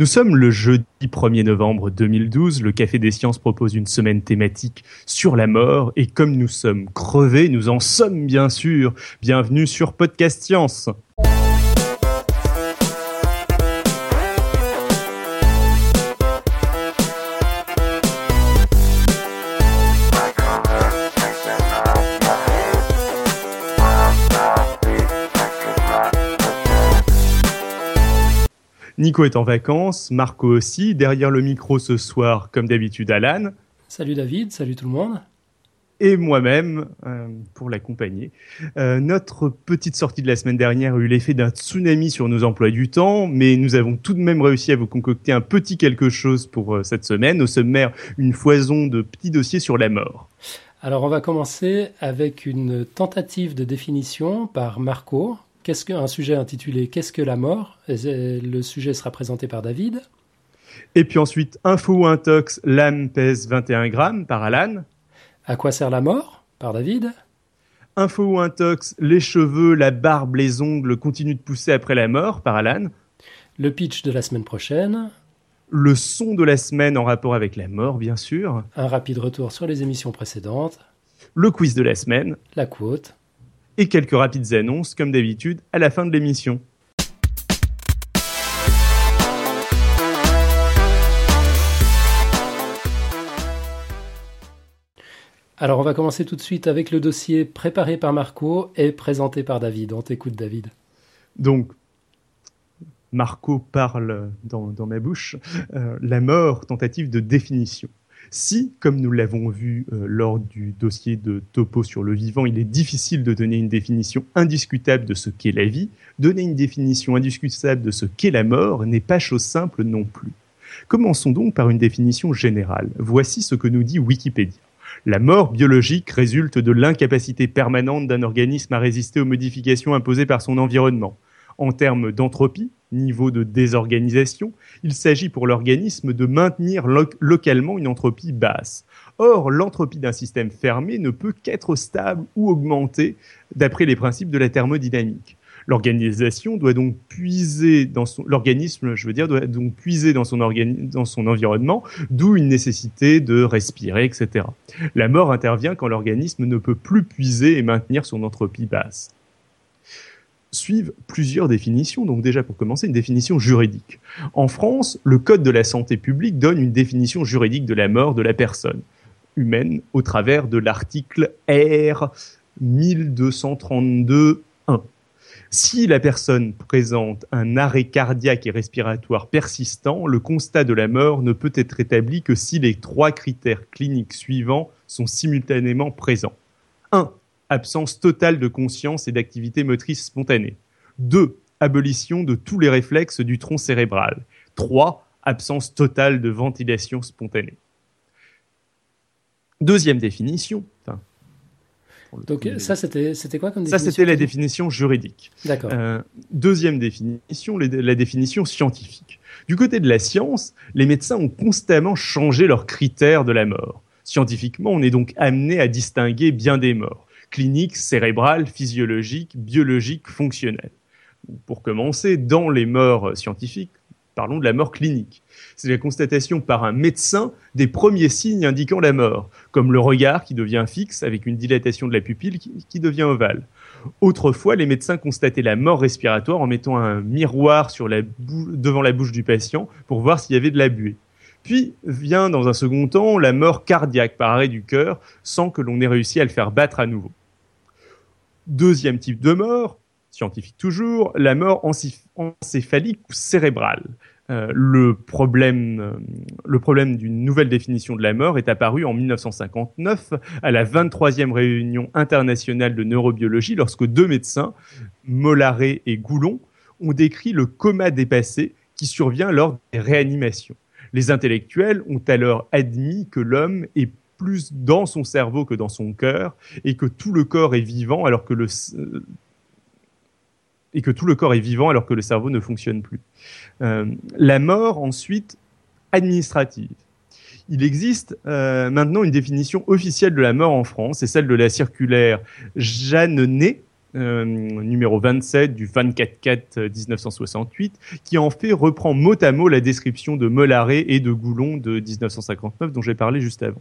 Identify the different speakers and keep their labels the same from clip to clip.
Speaker 1: Nous sommes le jeudi 1er novembre 2012. Le Café des Sciences propose une semaine thématique sur la mort. Et comme nous sommes crevés, nous en sommes bien sûr. Bienvenue sur Podcast Science. Nico est en vacances, Marco aussi. Derrière le micro ce soir, comme d'habitude, Alan.
Speaker 2: Salut David, salut tout le monde.
Speaker 1: Et moi-même, euh, pour l'accompagner. Euh, notre petite sortie de la semaine dernière a eu l'effet d'un tsunami sur nos emplois du temps, mais nous avons tout de même réussi à vous concocter un petit quelque chose pour euh, cette semaine. Au sommaire, une foison de petits dossiers sur la mort.
Speaker 2: Alors on va commencer avec une tentative de définition par Marco, qu'est-ce qu'un sujet intitulé Qu'est-ce que la mort? Le sujet sera présenté par David.
Speaker 1: Et puis ensuite, info ou intox, l'âme pèse 21 grammes par Alan.
Speaker 2: À quoi sert la mort? par David.
Speaker 1: Info ou intox, les cheveux, la barbe, les ongles continuent de pousser après la mort par Alan.
Speaker 2: Le pitch de la semaine prochaine.
Speaker 1: Le son de la semaine en rapport avec la mort, bien sûr.
Speaker 2: Un rapide retour sur les émissions précédentes.
Speaker 1: Le quiz de la semaine.
Speaker 2: La quote
Speaker 1: et quelques rapides annonces, comme d'habitude, à la fin de l'émission.
Speaker 2: Alors on va commencer tout de suite avec le dossier préparé par Marco et présenté par David. On t'écoute David.
Speaker 1: Donc, Marco parle dans, ma bouche, euh, la mort, tentative de définition. Si, comme nous l'avons vu euh, lors du dossier de Topo sur le vivant, il est difficile de donner une définition indiscutable de ce qu'est la vie, donner une définition indiscutable de ce qu'est la mort n'est pas chose simple non plus. Commençons donc par une définition générale. Voici ce que nous dit Wikipédia. La mort biologique résulte de l'incapacité permanente d'un organisme à résister aux modifications imposées par son environnement. En termes d'entropie, niveau de désorganisation, il s'agit pour l'organisme de maintenir localement une entropie basse. Or, l'entropie d'un système fermé ne peut qu'être stable ou augmentée d'après les principes de la thermodynamique. L'organisation doit donc puiser dans son l'organisme, je veux dire, doit donc puiser dans son dans son environnement, d'où une nécessité de respirer, etc. La mort intervient quand l'organisme ne peut plus puiser et maintenir son entropie basse suivent plusieurs définitions. Donc déjà pour commencer, une définition juridique. En France, le Code de la santé publique donne une définition juridique de la mort de la personne humaine au travers de l'article R 1232.1. Si la personne présente un arrêt cardiaque et respiratoire persistant, le constat de la mort ne peut être établi que si les trois critères cliniques suivants sont simultanément présents. 1 absence totale de conscience et d'activité motrice spontanée. 2. Abolition de tous les réflexes du tronc cérébral. 3. Absence totale de ventilation spontanée. Deuxième définition.
Speaker 2: Donc ça, c'était, quoi comme
Speaker 1: définition Ça, c'était la définition juridique.
Speaker 2: D'accord. Euh,
Speaker 1: deuxième définition, la définition scientifique. Du côté de la science, les médecins ont constamment changé leurs critères de la mort. Scientifiquement, on est donc amené à distinguer bien des morts clinique, cérébrale, physiologique, biologique, fonctionnelle. Pour commencer, dans les morts scientifiques, parlons de la mort clinique. C'est la constatation par un médecin des premiers signes indiquant la mort, comme le regard qui devient fixe avec une dilatation de la pupille qui, devient ovale. Autrefois, les médecins constataient la mort respiratoire en mettant un miroir devant la bouche du patient pour voir s'il y avait de la buée. Puis vient dans un second temps la mort cardiaque par arrêt du cœur sans que l'on ait réussi à le faire battre à nouveau. Deuxième type de mort, scientifique toujours, la mort encéphalique ou cérébrale. Euh, le problème, euh, le problème d'une nouvelle définition de la mort est apparu en 1959 à la 23e réunion internationale de neurobiologie lorsque deux médecins, Mollaret et Goulon, ont décrit le coma dépassé qui survient lors des réanimations. Les intellectuels ont alors admis que l'homme est plus dans son cerveau que dans son cœur, et que tout le corps est vivant alors que le euh, et que tout le corps est vivant alors que le cerveau ne fonctionne plus. Euh, la mort, ensuite, administrative. Il existe euh, maintenant une définition officielle de la mort en France, c'est celle de la circulaire Jeannenet euh, numéro 27 du 24-4-1968, qui en fait reprend mot à mot la description de Mollaret et de Goulon de 1959 dont j'ai parlé juste avant,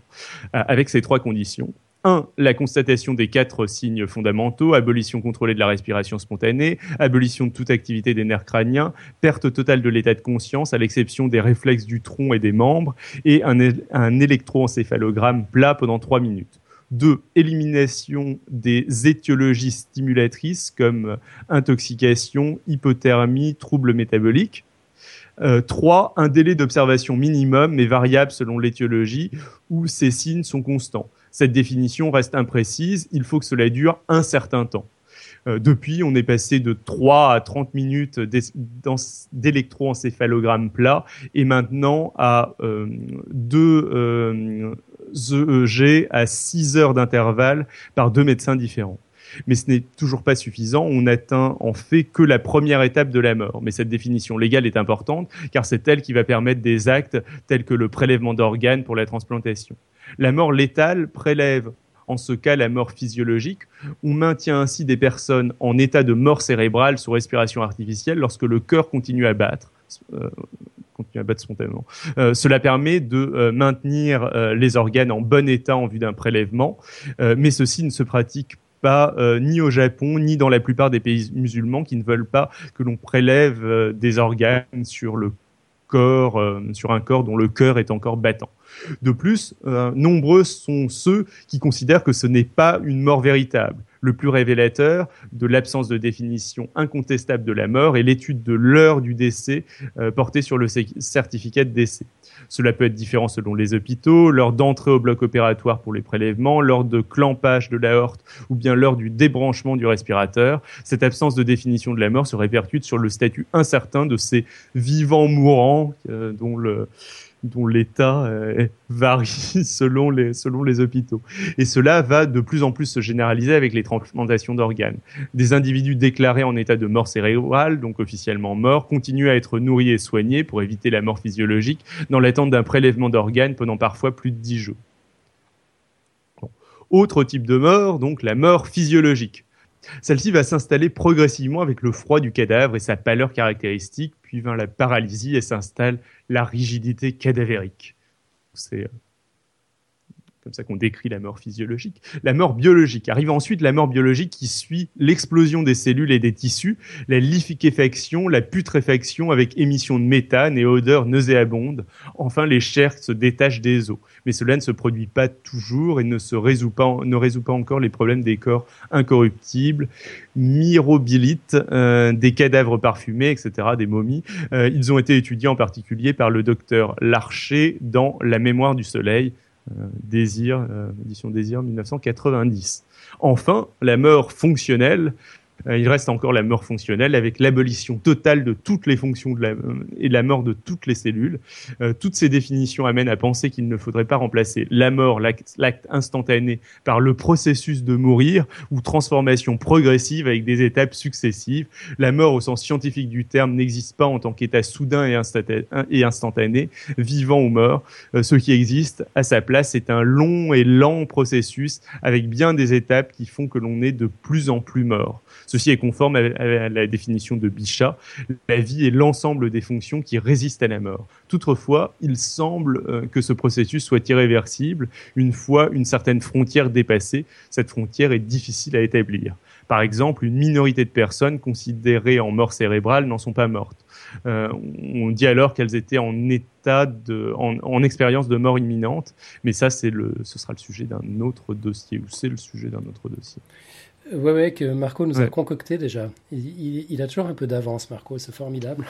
Speaker 1: euh, avec ces trois conditions. 1. La constatation des quatre signes fondamentaux, abolition contrôlée de la respiration spontanée, abolition de toute activité des nerfs crâniens, perte totale de l'état de conscience à l'exception des réflexes du tronc et des membres, et un, un électroencéphalogramme plat pendant 3 minutes. 2. Élimination des étiologies stimulatrices comme intoxication, hypothermie, troubles métaboliques. 3. Euh, un délai d'observation minimum mais variable selon l'étiologie où ces signes sont constants. Cette définition reste imprécise, il faut que cela dure un certain temps. Euh, depuis, on est passé de 3 à 30 minutes d'électroencéphalogramme plat et maintenant à euh, 2 euh, EEG à 6 heures d'intervalle par deux médecins différents. Mais ce n'est toujours pas suffisant. On atteint en fait que la première étape de la mort. Mais cette définition légale est importante car c'est elle qui va permettre des actes tels que le prélèvement d'organes pour la transplantation. La mort létale prélève en ce cas la mort physiologique. On maintient ainsi des personnes en état de mort cérébrale sous respiration artificielle lorsque le cœur continue à battre. Euh, Euh, cela permet de euh, maintenir les organes en bon état en vue d'un prélèvement, mais ceci ne se pratique pas ni au Japon ni dans la plupart des pays musulmans qui ne veulent pas que l'on prélève des organes sur le corps, sur un corps dont le cœur est encore battant. De plus, euh, nombreux sont ceux qui considèrent que ce n'est pas une mort véritable. Le plus révélateur de l'absence de définition incontestable de la mort est l'étude de l'heure du décès euh, portée sur le certificat de décès. Cela peut être différent selon les hôpitaux, l'heure d'entrée au bloc opératoire pour les prélèvements, l'heure de clampage de l'aorte ou bien l'heure du débranchement du respirateur. Cette absence de définition de la mort se répercute sur le statut incertain de ces vivants mourants euh, dont le dont l'état euh, varie selon les, selon les hôpitaux. Et cela va de plus en plus se généraliser avec les transplantations d'organes. Des individus déclarés en état de mort cérébrale, donc officiellement morts, continuent à être nourris et soignés pour éviter la mort physiologique dans l'attente d'un prélèvement d'organes pendant parfois plus de dix jours. Autre type de mort, donc la mort physiologique. Celle-ci va s'installer progressivement avec le froid du cadavre et sa pâleur caractéristique, puis vint la paralysie et s'installe la rigidité cadavérique. Euh, comme ça qu'on décrit la mort physiologique. La mort biologique. Arrive ensuite la mort biologique qui suit l'explosion des cellules et des tissus, la liquéfaction, la putréfaction avec émission de méthane et odeur nauséabonde. Enfin, les chairs se détachent des os. Mais cela ne se produit pas toujours et ne se résout pas, ne résout pas encore les problèmes des corps incorruptibles, myrobilites, euh, des cadavres parfumés, etc., des momies. Euh, ils ont été étudiés en particulier par le docteur Larcher dans La mémoire du soleil, Désir, euh, édition Désir 1990. Enfin, la mort fonctionnelle euh, il reste encore la mort fonctionnelle avec l'abolition totale de toutes les fonctions de la, et la mort de toutes les cellules. Euh, toutes ces définitions amènent à penser qu'il ne faudrait pas remplacer la mort, l'acte instantané, par le processus de mourir ou transformation progressive avec des étapes successives. La mort au sens scientifique du terme n'existe pas en tant qu'état soudain et instantané, vivant ou mort. Euh, ce qui existe à sa place, c'est un long et lent processus avec bien des étapes qui font que l'on est de plus en plus mort. Ceci est conforme à, la définition de Bichat. La vie est l'ensemble des fonctions qui résistent à la mort. Toutefois, il semble euh, que ce processus soit irréversible une fois une certaine frontière dépassée. Cette frontière est difficile à établir. Par exemple, une minorité de personnes considérées en mort cérébrale n'en sont pas mortes. Euh, on dit alors qu'elles étaient en état de, en, expérience de mort imminente, mais ça, c'est le, ce sera le sujet d'un autre dossier, ou c'est le sujet d'un autre dossier.
Speaker 2: Ouais, ouais, que Marco nous a concocté déjà. Il, a toujours un peu d'avance, Marco, c'est formidable.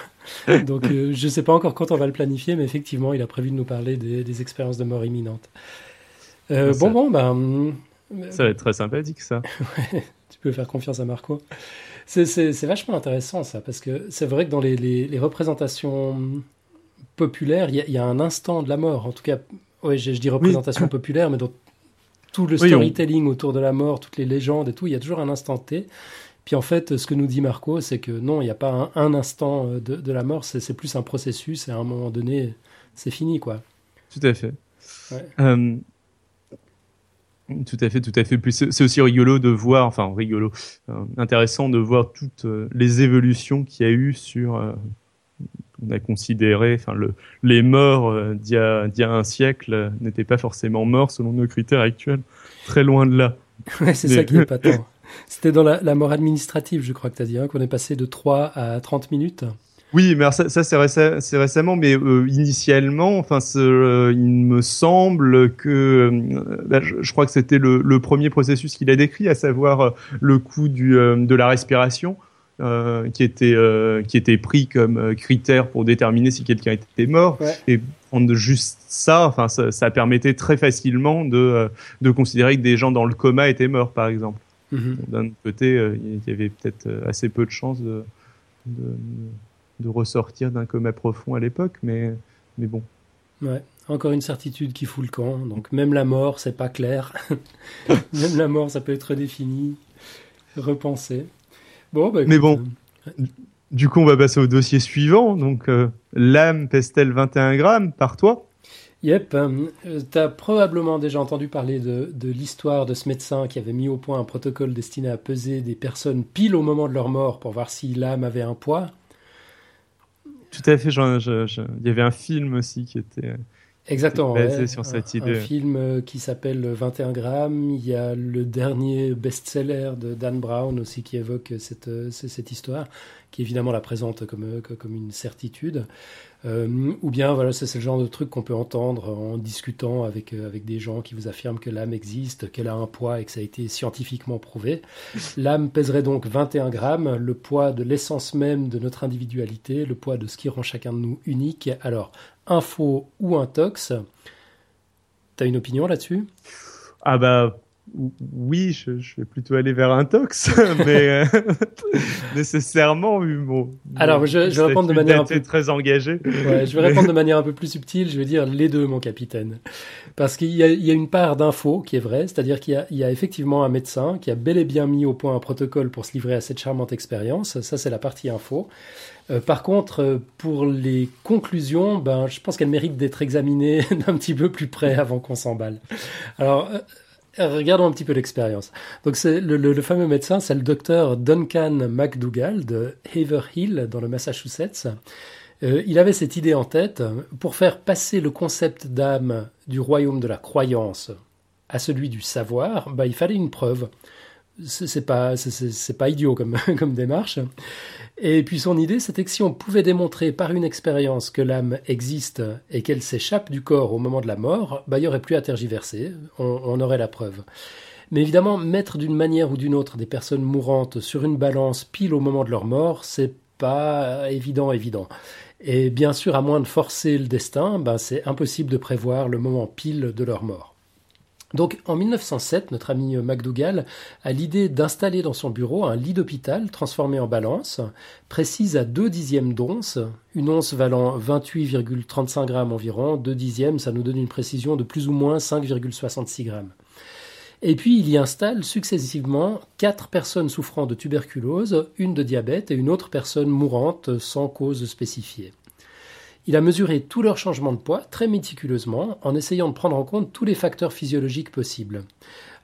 Speaker 2: Donc, euh, je ne sais pas encore quand on va le planifier, mais effectivement, il a prévu de nous parler des, expériences de mort imminente. Euh, bon, bon, ben.
Speaker 1: Ça va être très sympathique, ça.
Speaker 2: tu peux faire confiance à Marco. C'est vachement intéressant, ça, parce que c'est vrai que dans les, représentations populaires, il y, a un instant de la mort. En tout cas, ouais, je, dis représentation populaire, mais dans tout le storytelling autour de la mort, toutes les légendes et tout, il y a toujours un instant T. Puis en fait, ce que nous dit Marco, c'est que non, il n'y a pas un, instant euh, de, la mort, c'est plus un processus et à un moment donné, c'est fini, quoi.
Speaker 1: Tout à fait. Euh, Tout à fait, tout à fait. c'est aussi rigolo de voir, enfin rigolo, euh, intéressant de voir toutes euh, les évolutions qu'il y a eu sur. Euh, on a considéré, enfin le, les morts d'il y, y, a un siècle n'étaient pas forcément morts selon nos critères actuels. Très loin de là.
Speaker 2: Ouais, c'est ça qui est pas tant. C'était dans la, la, mort administrative, je crois que tu as dit, hein, qu'on est passé de 3 à 30 minutes.
Speaker 1: Oui, mais ça, ça c'est récemment, mais euh, initialement, enfin, euh, il me semble que, euh, bah, je, crois que c'était le, le, premier processus qu'il a décrit, à savoir le coût du, de la respiration, qui était qui était pris comme critère pour déterminer si quelqu'un était mort. Et prendre juste ça, enfin, ça, ça, permettait très facilement de de considérer que des gens dans le coma étaient morts, par exemple. Mm-hmm. D'un côté, il y avait peut-être assez peu de chances de, de de ressortir d'un coma profond à l'époque, mais, mais bon.
Speaker 2: Ouais, encore une certitude qui fout le camp. Donc même la mort, c'est pas clair. même la mort, ça peut être redéfini, repensé.
Speaker 1: Bon, bah, mais bon. Euh, du coup, on va passer au dossier suivant. Donc, euh, l'âme Pestel 21 grammes, par toi?
Speaker 2: Yep, euh, tu as probablement déjà entendu parler de, de l'histoire de ce médecin qui avait mis au point un protocole destiné à peser des personnes pile au moment de leur mort pour voir si l'âme avait un poids.
Speaker 1: Tout à fait. il y avait un film aussi qui était.
Speaker 2: Exactement. Basé sur cette idée. Un film euh, qui s'appelle 21 grammes. Il y a le dernier best-seller de Dan Brown aussi qui évoque cette, euh, cette histoire, qui évidemment la présente comme, euh, comme une certitude. Euh, ou bien, voilà, c'est le genre de truc qu'on peut entendre en discutant avec, euh, avec des gens qui vous affirment que l'âme existe, qu'elle a un poids et que ça a été scientifiquement prouvé. L'âme pèserait donc 21 grammes, le poids de l'essence même de notre individualité, le poids de ce qui rend chacun de nous unique. Alors, info ou intox, t'as une opinion là-dessus?
Speaker 1: Ah bah oui, je, vais plutôt aller vers un tox, mais euh, nécessairement, bon,
Speaker 2: Alors, je, vais répondre de manière un peu
Speaker 1: très engagée.
Speaker 2: je vais répondre de manière un peu plus subtile. Je vais dire les deux, mon capitaine, parce qu'il y, a une part d'info qui est vraie, c'est-à-dire qu'il y, a effectivement un médecin qui a bel et bien mis au point un protocole pour se livrer à cette charmante expérience. Ça, c'est la partie info. Euh, par contre, euh, pour les conclusions, ben, je pense qu'elles méritent d'être examinées d'un petit peu plus près avant qu'on s'emballe. Alors, Regardons un petit peu l'expérience. Donc c'est le, fameux médecin, c'est le docteur Duncan McDougall de Haverhill dans le Massachusetts. Euh, il avait cette idée en tête pour faire passer le concept d'âme du royaume de la croyance à celui du savoir. Bah, il fallait une preuve. C'est pas c'est pas idiot comme démarche. Et puis son idée, c'était que si on pouvait démontrer par une expérience que l'âme existe et qu'elle s'échappe du corps au moment de la mort, bah, il n'y aurait plus à tergiverser, on, aurait la preuve. Mais évidemment, mettre d'une manière ou d'une autre des personnes mourantes sur une balance pile au moment de leur mort, c'est pas évident, évident. Et bien sûr, à moins de forcer le destin, ben, c'est impossible de prévoir le moment pile de leur mort. Donc en 1907, notre ami McDougall a l'idée d'installer dans son bureau un lit d'hôpital transformé en balance, précise à 2 dixièmes d'once, une once valant 28,35 grammes environ, 2 dixièmes, ça nous donne une précision de plus ou moins 5,66 grammes. Et puis il y installe successivement quatre personnes souffrant de tuberculose, une de diabète et une autre personne mourante sans cause spécifiée. Il a mesuré tous leurs changements de poids très méticuleusement en essayant de prendre en compte tous les facteurs physiologiques possibles.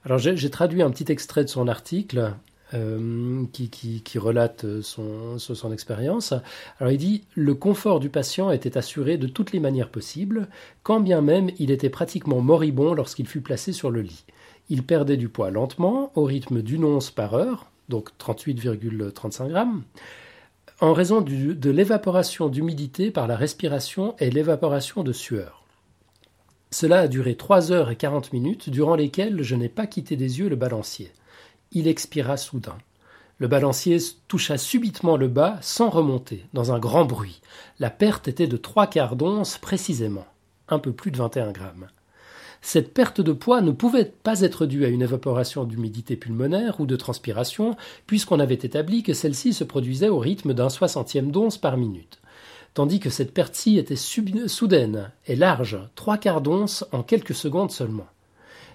Speaker 2: Alors j'ai traduit un petit extrait de son article euh, qui, relate son, son expérience. Alors il dit Le confort du patient était assuré de toutes les manières possibles, quand bien même il était pratiquement moribond lorsqu'il fut placé sur le lit. Il perdait du poids lentement, au rythme d'une once par heure, donc 38,35 grammes en raison de l'évaporation d'humidité par la respiration et l'évaporation de sueur. Cela a duré 3 heures et 40 minutes, durant lesquelles je n'ai pas quitté des yeux le balancier. Il expira soudain. Le balancier toucha subitement le bas sans remonter, dans un grand bruit. La perte était de trois quarts d'once précisément, un peu plus de 21 grammes. Cette perte de poids ne pouvait pas être due à une évaporation d'humidité pulmonaire ou de transpiration, puisqu'on avait établi que celle-ci se produisait au rythme d'un soixantième d'once par minute. Tandis que cette perte-ci était soudaine et large, trois quarts d'once en quelques secondes seulement.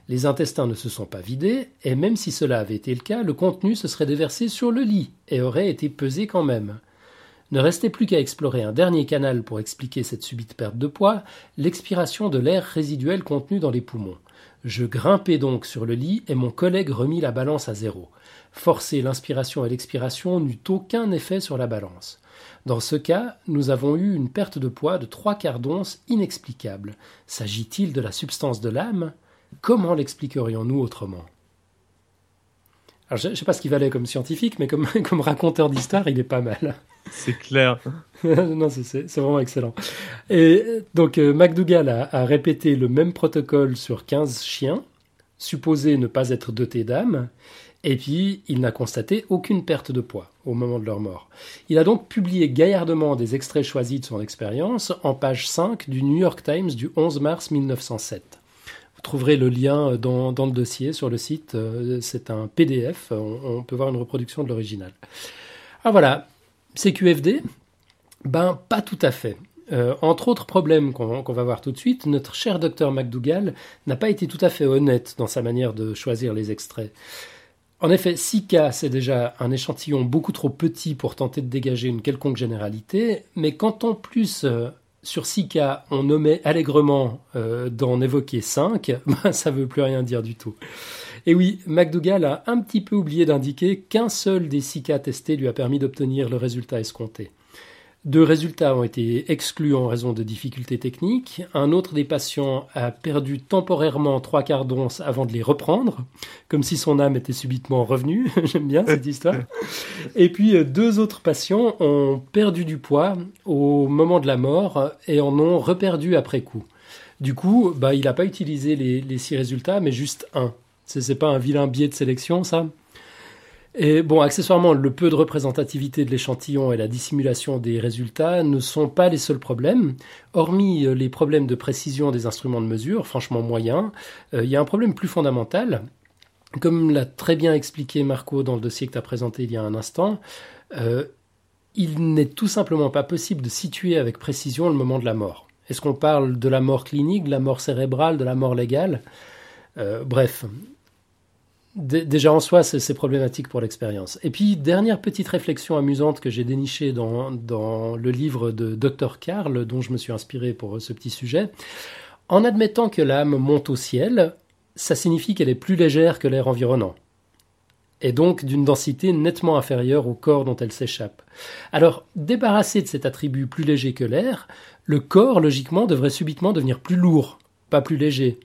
Speaker 2: Les intestins ne se sont pas vidés, et même si cela avait été le cas, le contenu se serait déversé sur le lit et aurait été pesé quand même. Ne restait plus qu'à explorer un dernier canal pour expliquer cette subite perte de poids, l'expiration de l'air résiduel contenu dans les poumons. Je grimpai donc sur le lit et mon collègue remit la balance à zéro. Forcer l'inspiration et l'expiration n'eut aucun effet sur la balance. Dans ce cas, nous avons eu une perte de poids de trois quarts d'once inexplicable. S'agit-il de la substance de l'âme? Comment l'expliquerions-nous autrement? Alors, je ne sais pas ce qu'il valait comme scientifique, mais comme, comme raconteur d'histoire, il est pas mal.
Speaker 1: C'est clair.
Speaker 2: non, c'est vraiment excellent. Et donc, euh, McDougall a, a, répété le même protocole sur 15 chiens, supposés ne pas être dotés d'âme, et puis il n'a constaté aucune perte de poids au moment de leur mort. Il a donc publié gaillardement des extraits choisis de son expérience en page 5 du New York Times du 11 mars 1907. Vous le lien dans, dans le dossier sur le site. euh, C'est un PDF. On, on peut voir une reproduction de l'original. Ah voilà, CQFD Ben, pas tout à fait. Euh, entre autres problèmes qu'on va voir tout de suite, notre cher docteur McDougall n'a pas été tout à fait honnête dans sa manière de choisir les extraits. En effet, 6K, c'est déjà un échantillon beaucoup trop petit pour tenter de dégager une quelconque généralité, mais quand en plus sur 6K on nommait allègrement euh, d'en évoquer 5, ben, ça veut plus rien dire du tout. Et oui, McDougall a un petit peu oublié d'indiquer qu'un seul des 6K testés lui a permis d'obtenir le résultat escompté. Deux résultats ont été exclus en raison de difficultés techniques. Un autre des patients a perdu temporairement trois quarts d'once avant de les reprendre, comme si son âme était subitement revenue. J'aime bien cette histoire. Et puis euh, deux autres patients ont perdu du poids au moment de la mort et en ont reperdu après coup. Du coup, bah, il n'a pas utilisé les, six résultats, mais juste un. C'est pas un vilain biais de sélection, ça? Et bon, accessoirement, le peu de représentativité de l'échantillon et la dissimulation des résultats ne sont pas les seuls problèmes. Hormis les problèmes de précision des instruments de mesure, franchement moyens, euh, il y a un problème plus fondamental. Comme l'a très bien expliqué Marco dans le dossier que tu as présenté il y a un instant, euh, il n'est tout simplement pas possible de situer avec précision le moment de la mort. Est-ce qu'on parle de la mort clinique, de la mort cérébrale, de la mort légale? Euh, Bref, Déjà en soi, c'est problématique pour l'expérience. Et puis, dernière petite réflexion amusante que j'ai dénichée dans, le livre de Dr. Karl, dont je me suis inspiré pour ce petit sujet. En admettant que l'âme monte au ciel, ça signifie qu'elle est plus légère que l'air environnant, et donc d'une densité nettement inférieure au corps dont elle s'échappe. Alors, débarrassé de cet attribut plus léger que l'air, le corps, logiquement, devrait subitement devenir plus lourd, pas plus léger.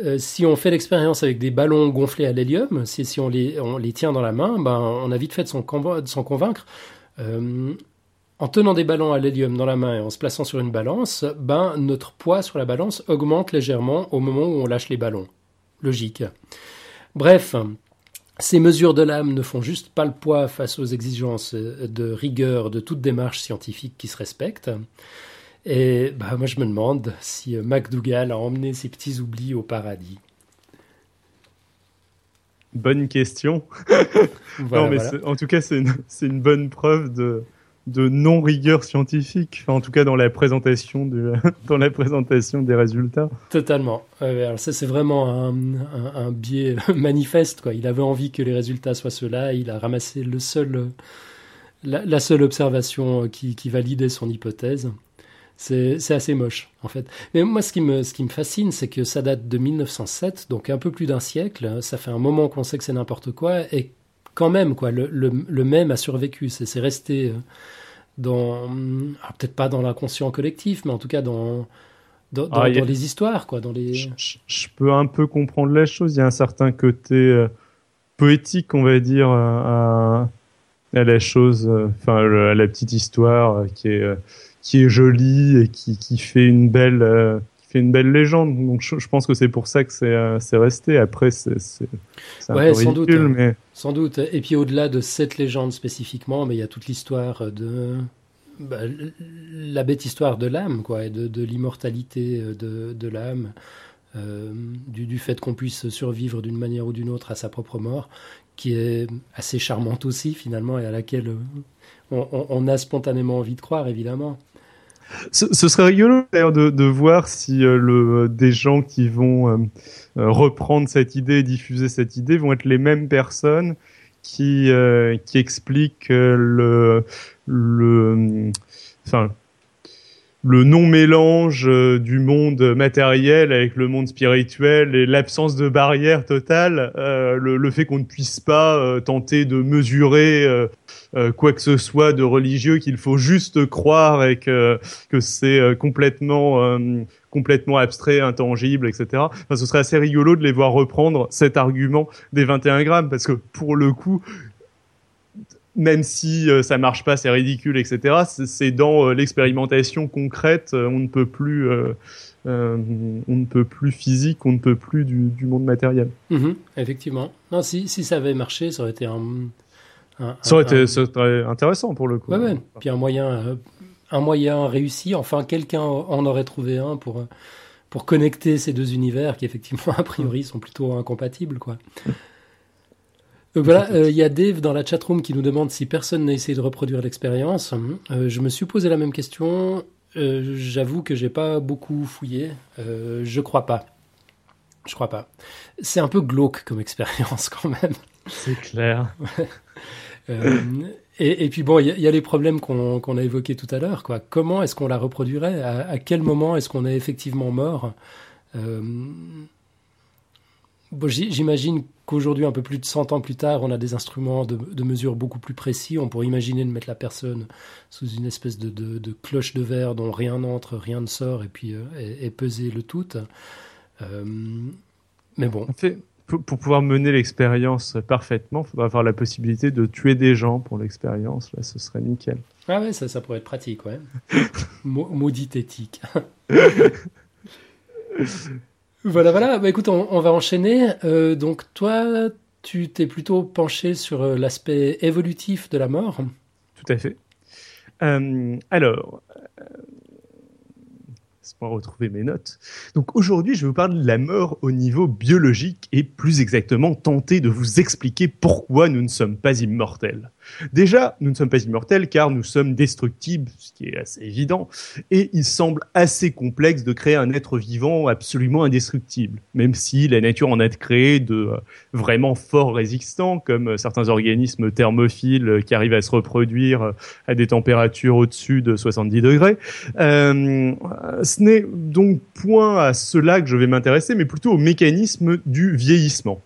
Speaker 2: Euh, si on fait l'expérience avec des ballons gonflés à l'hélium, si, si on, les, on, les, tient dans la main, ben, on a vite fait de s'en convaincre. Euh, en tenant des ballons à l'hélium dans la main et en se plaçant sur une balance, ben, notre poids sur la balance augmente légèrement au moment où on lâche les ballons. Logique. Bref, ces mesures de l'âme ne font juste pas le poids face aux exigences de rigueur de toute démarche scientifique qui se respecte. Et bah, moi, je me demande si MacDougall a emmené ses petits oublis au paradis.
Speaker 1: Bonne question. voilà, non, mais voilà. en tout cas, c'est une, une, bonne preuve de, de non-rigueur scientifique, enfin, en tout cas dans la, présentation de, dans la présentation des résultats.
Speaker 2: Totalement. Alors ça, c'est vraiment un, un, un, biais manifeste. Quoi. Il avait envie que les résultats soient ceux-là. Il a ramassé le seul, la, la seule observation qui, qui validait son hypothèse. C'est assez moche, en fait. Mais moi, ce qui me, ce qui me fascine, c'est que ça date de 1907, donc un peu plus d'un siècle. Ça fait un moment qu'on sait que c'est n'importe quoi, et quand même, quoi, le, le, le même a survécu. C'est resté dans, peut-être pas dans l'inconscient collectif, mais en tout cas dans, dans, dans, ah, dans a... les histoires, quoi. Dans les...
Speaker 1: Je, je, peux un peu comprendre la chose. Il y a un certain côté euh, poétique, on va dire, à, à la chose, enfin, à la petite histoire qui est qui est jolie et qui, qui fait une belle euh, qui fait une belle légende. Donc je, je pense que c'est pour ça que c'est euh, resté. Après c'est c'est
Speaker 2: ouais, sans doute, mais sans doute. Et puis au-delà de cette légende spécifiquement, mais il y a toute l'histoire de bah, la bête histoire de l'âme, quoi, et de, de l'immortalité de, de l'âme. Euh, du, du, fait qu'on puisse survivre d'une manière ou d'une autre à sa propre mort, qui est assez charmante aussi finalement et à laquelle on, on, on a spontanément envie de croire évidemment.
Speaker 1: Ce, serait rigolo d'ailleurs de, voir si euh, des gens qui vont euh, euh, reprendre cette idée et diffuser cette idée vont être les mêmes personnes qui, expliquent le, non-mélange du monde matériel avec le monde spirituel et l'absence de barrière totale, le, fait qu'on ne puisse pas tenter de mesurer quoi que ce soit de religieux, qu'il faut juste croire et que, que c'est complètement complètement abstrait, intangible, etc. Enfin, ce serait assez rigolo de les voir reprendre cet argument des 21 grammes, parce que pour le coup, même si euh, ça marche pas, c'est ridicule, etc. C'est dans euh, l'expérimentation concrète, euh, on ne peut plus, on ne peut plus physique, on ne peut plus du, monde matériel.
Speaker 2: Mhm, effectivement. Non, si, si ça avait marché, ça aurait été un,
Speaker 1: ça, aurait été, intéressant pour le coup.
Speaker 2: Ouais, ouais. Puis un moyen, un moyen réussi. Enfin, quelqu'un en aurait trouvé un pour pour connecter ces deux univers qui effectivement a priori sont plutôt incompatibles, quoi. Donc voilà, euh, il y a Dave dans la chatroom qui nous demande si personne n'a essayé de reproduire l'expérience. Euh, je me suis posé la même question. Euh, j'avoue que j'ai pas beaucoup fouillé. je crois pas. Je crois pas. C'est un peu glauque comme expérience quand même.
Speaker 1: C'est clair.
Speaker 2: et, puis bon, il y, a les problèmes qu'on a évoqués tout à l'heure. Comment est-ce qu'on la reproduirait? À, quel moment est-ce qu'on est effectivement mort? J'imagine qu'aujourd'hui, un peu plus de 100 ans plus tard, on a des instruments de, mesure beaucoup plus précis. On pourrait imaginer de mettre la personne sous une espèce de, cloche de verre dont rien n'entre, rien ne sort, et puis euh, peser le tout. Euh, mais bon.
Speaker 1: Pour, pouvoir mener l'expérience parfaitement, il faudra avoir la possibilité de tuer des gens pour l'expérience. Là, ce serait nickel.
Speaker 2: Ah ouais, ça, ça pourrait être pratique, ouais. Maudite éthique. Voilà, voilà. Bah, écoute, on, va enchaîner. Euh, donc, toi, tu t'es plutôt penché sur euh, l'aspect évolutif de la mort.
Speaker 1: Tout à fait. Euh, alors, retrouver mes notes. Donc, aujourd'hui, je vais vous parler de la mort au niveau biologique et plus exactement tenter de vous expliquer pourquoi nous ne sommes pas immortels. Déjà, nous ne sommes pas immortels car nous sommes destructibles, ce qui est assez évident, et il semble assez complexe de créer un être vivant absolument indestructible, même si la nature en a créé de euh, vraiment fort résistants, comme euh, certains organismes thermophiles qui arrivent à se reproduire euh, à des températures au-dessus de 70 degrés. ce n'est donc point à cela que je vais m'intéresser, mais plutôt au mécanisme du vieillissement.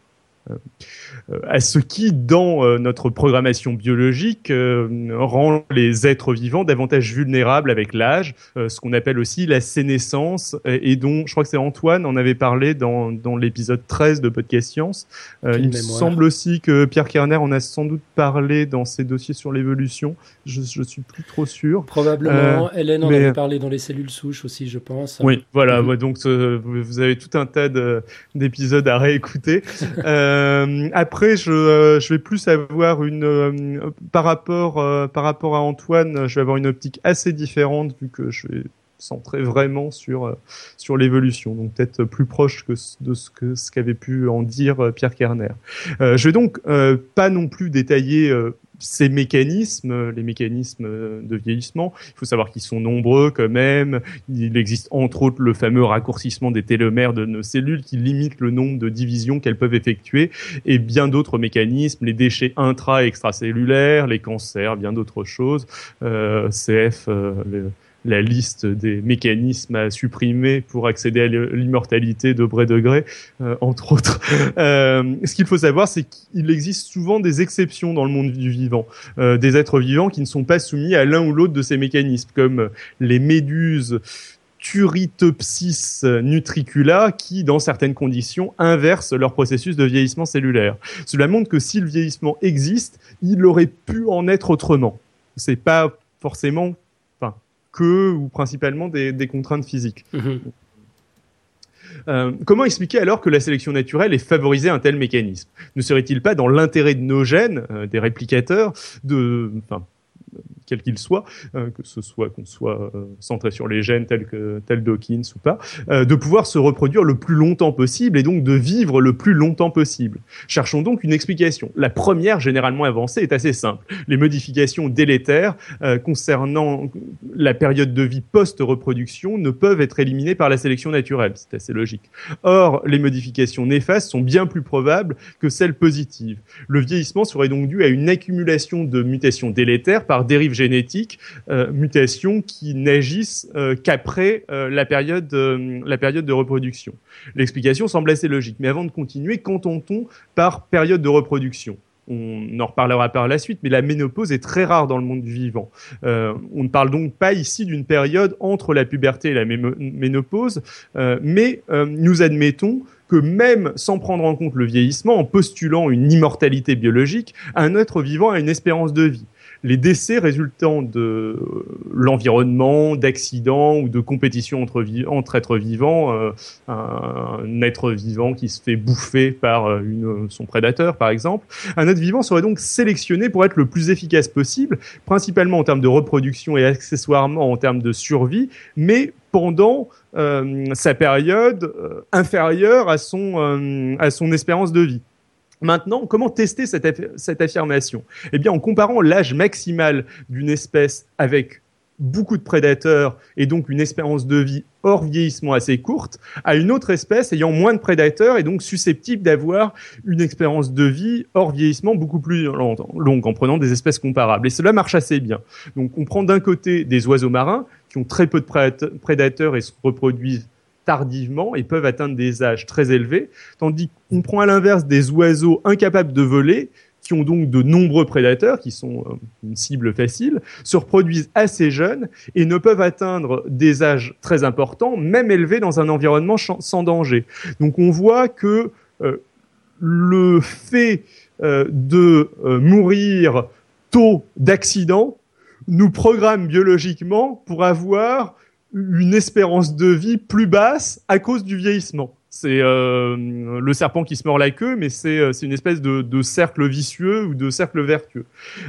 Speaker 1: Euh, à ce qui, dans euh, notre programmation biologique, euh, rend les êtres vivants davantage vulnérables avec l'âge, ce qu'on appelle aussi la sénescence, et, dont je crois que c'est Antoine en avait parlé dans, dans l'épisode 13 de Podcast Science. il me semble aussi que Pierre Kerner en a sans doute parlé dans ses dossiers sur l'évolution. Je, je suis plus trop sûr.
Speaker 2: Probablement. Hélène en avait parlé dans les cellules souches aussi, je pense.
Speaker 1: Oui, voilà. Mhm. donc vous avez tout un tas d'épisodes à réécouter. après, après, je, euh, je vais plus avoir une euh, par rapport euh, par rapport à Antoine, je vais avoir une optique assez différente vu que je vais centrer vraiment sur sur l'évolution, donc peut-être plus proche que de ce que ce qu'avait pu en dire Pierre Kerner. je vais donc pas non plus détailler ces mécanismes, les mécanismes de vieillissement, il faut savoir qu'ils sont nombreux quand même. Il existe entre autres le fameux raccourcissement des télomères de nos cellules qui limite le nombre de divisions qu'elles peuvent effectuer et bien d'autres mécanismes, les déchets intra- et extracellulaires, les cancers, bien d'autres choses. Euh, CF, euh, la liste des mécanismes à supprimer pour accéder à l'immortalité de vrai degré, euh, entre autres. Euh, ce qu'il faut savoir, c'est qu'il existe souvent des exceptions dans le monde du vivant, euh, des êtres vivants qui ne sont pas soumis à l'un ou l'autre de ces mécanismes, comme les méduses Turritopsis nutricula qui, dans certaines conditions, inversent leur processus de vieillissement cellulaire. Cela montre que si le vieillissement existe, il aurait pu en être autrement. C'est pas forcément que ou principalement des, contraintes physiques. Mhm. Euh, comment expliquer alors que la sélection naturelle ait favorisé un tel mécanisme? Ne serait-il pas dans l'intérêt de nos gènes, euh, des réplicateurs, de, quel qu'il soit, euh, que ce soit qu'on soit euh, centré sur les gènes tels que tel Dawkins ou pas, euh, de pouvoir se reproduire le plus longtemps possible et donc de vivre le plus longtemps possible. Cherchons donc une explication. La première, généralement avancée, est assez simple. Les modifications délétères concernant la période de vie post-reproduction ne peuvent être éliminées par la sélection naturelle. C'est assez logique. Or, les modifications néfastes sont bien plus probables que celles positives. Le vieillissement serait donc dû à une accumulation de mutations délétères par dérive génétique, mutations qui n'agissent qu'après la période la période de reproduction. L'explication semble assez logique, mais avant de continuer, qu'entend-on par période de reproduction? On en reparlera par la suite, mais la ménopause est très rare dans le monde du vivant. Euh, on ne parle donc pas ici d'une période entre la puberté et la ménopause, euh, mais euh, nous admettons que même sans prendre en compte le vieillissement, en postulant une immortalité biologique, un être vivant a une espérance de vie les décès résultant de l'environnement, d'accidents ou de compétitions entre, entre êtres vivants, euh, un, être vivant qui se fait bouffer par euh, son prédateur par exemple, un être vivant serait donc sélectionné pour être le plus efficace possible, principalement en termes de reproduction et accessoirement en termes de survie, mais pendant euh, sa période inférieure à son, à son espérance de vie. Maintenant, comment tester cette, affirmation? Eh bien, en comparant l'âge maximal d'une espèce avec beaucoup de prédateurs et donc une espérance de vie hors vieillissement assez courte à une autre espèce ayant moins de prédateurs et donc susceptible d'avoir une expérience de vie hors vieillissement beaucoup plus longue en prenant des espèces comparables. Et cela marche assez bien. Donc on prend d'un côté des oiseaux marins qui ont très peu de prédateurs et se reproduisent tardivement et peuvent atteindre des âges très élevés, tandis qu'on prend à l'inverse des oiseaux incapables de voler, qui ont donc de nombreux prédateurs, qui sont euh, une cible facile, se reproduisent assez jeunes et ne peuvent atteindre des âges très importants, même élevés dans un environnement sans danger. Donc on voit que euh, le fait euh, de mourir tôt d'accident nous programme biologiquement pour avoir une espérance de vie plus basse à cause du vieillissement. C'est euh, le serpent qui se mord la queue, mais c'est euh, une espèce de, de, cercle vicieux ou de cercle vertueux.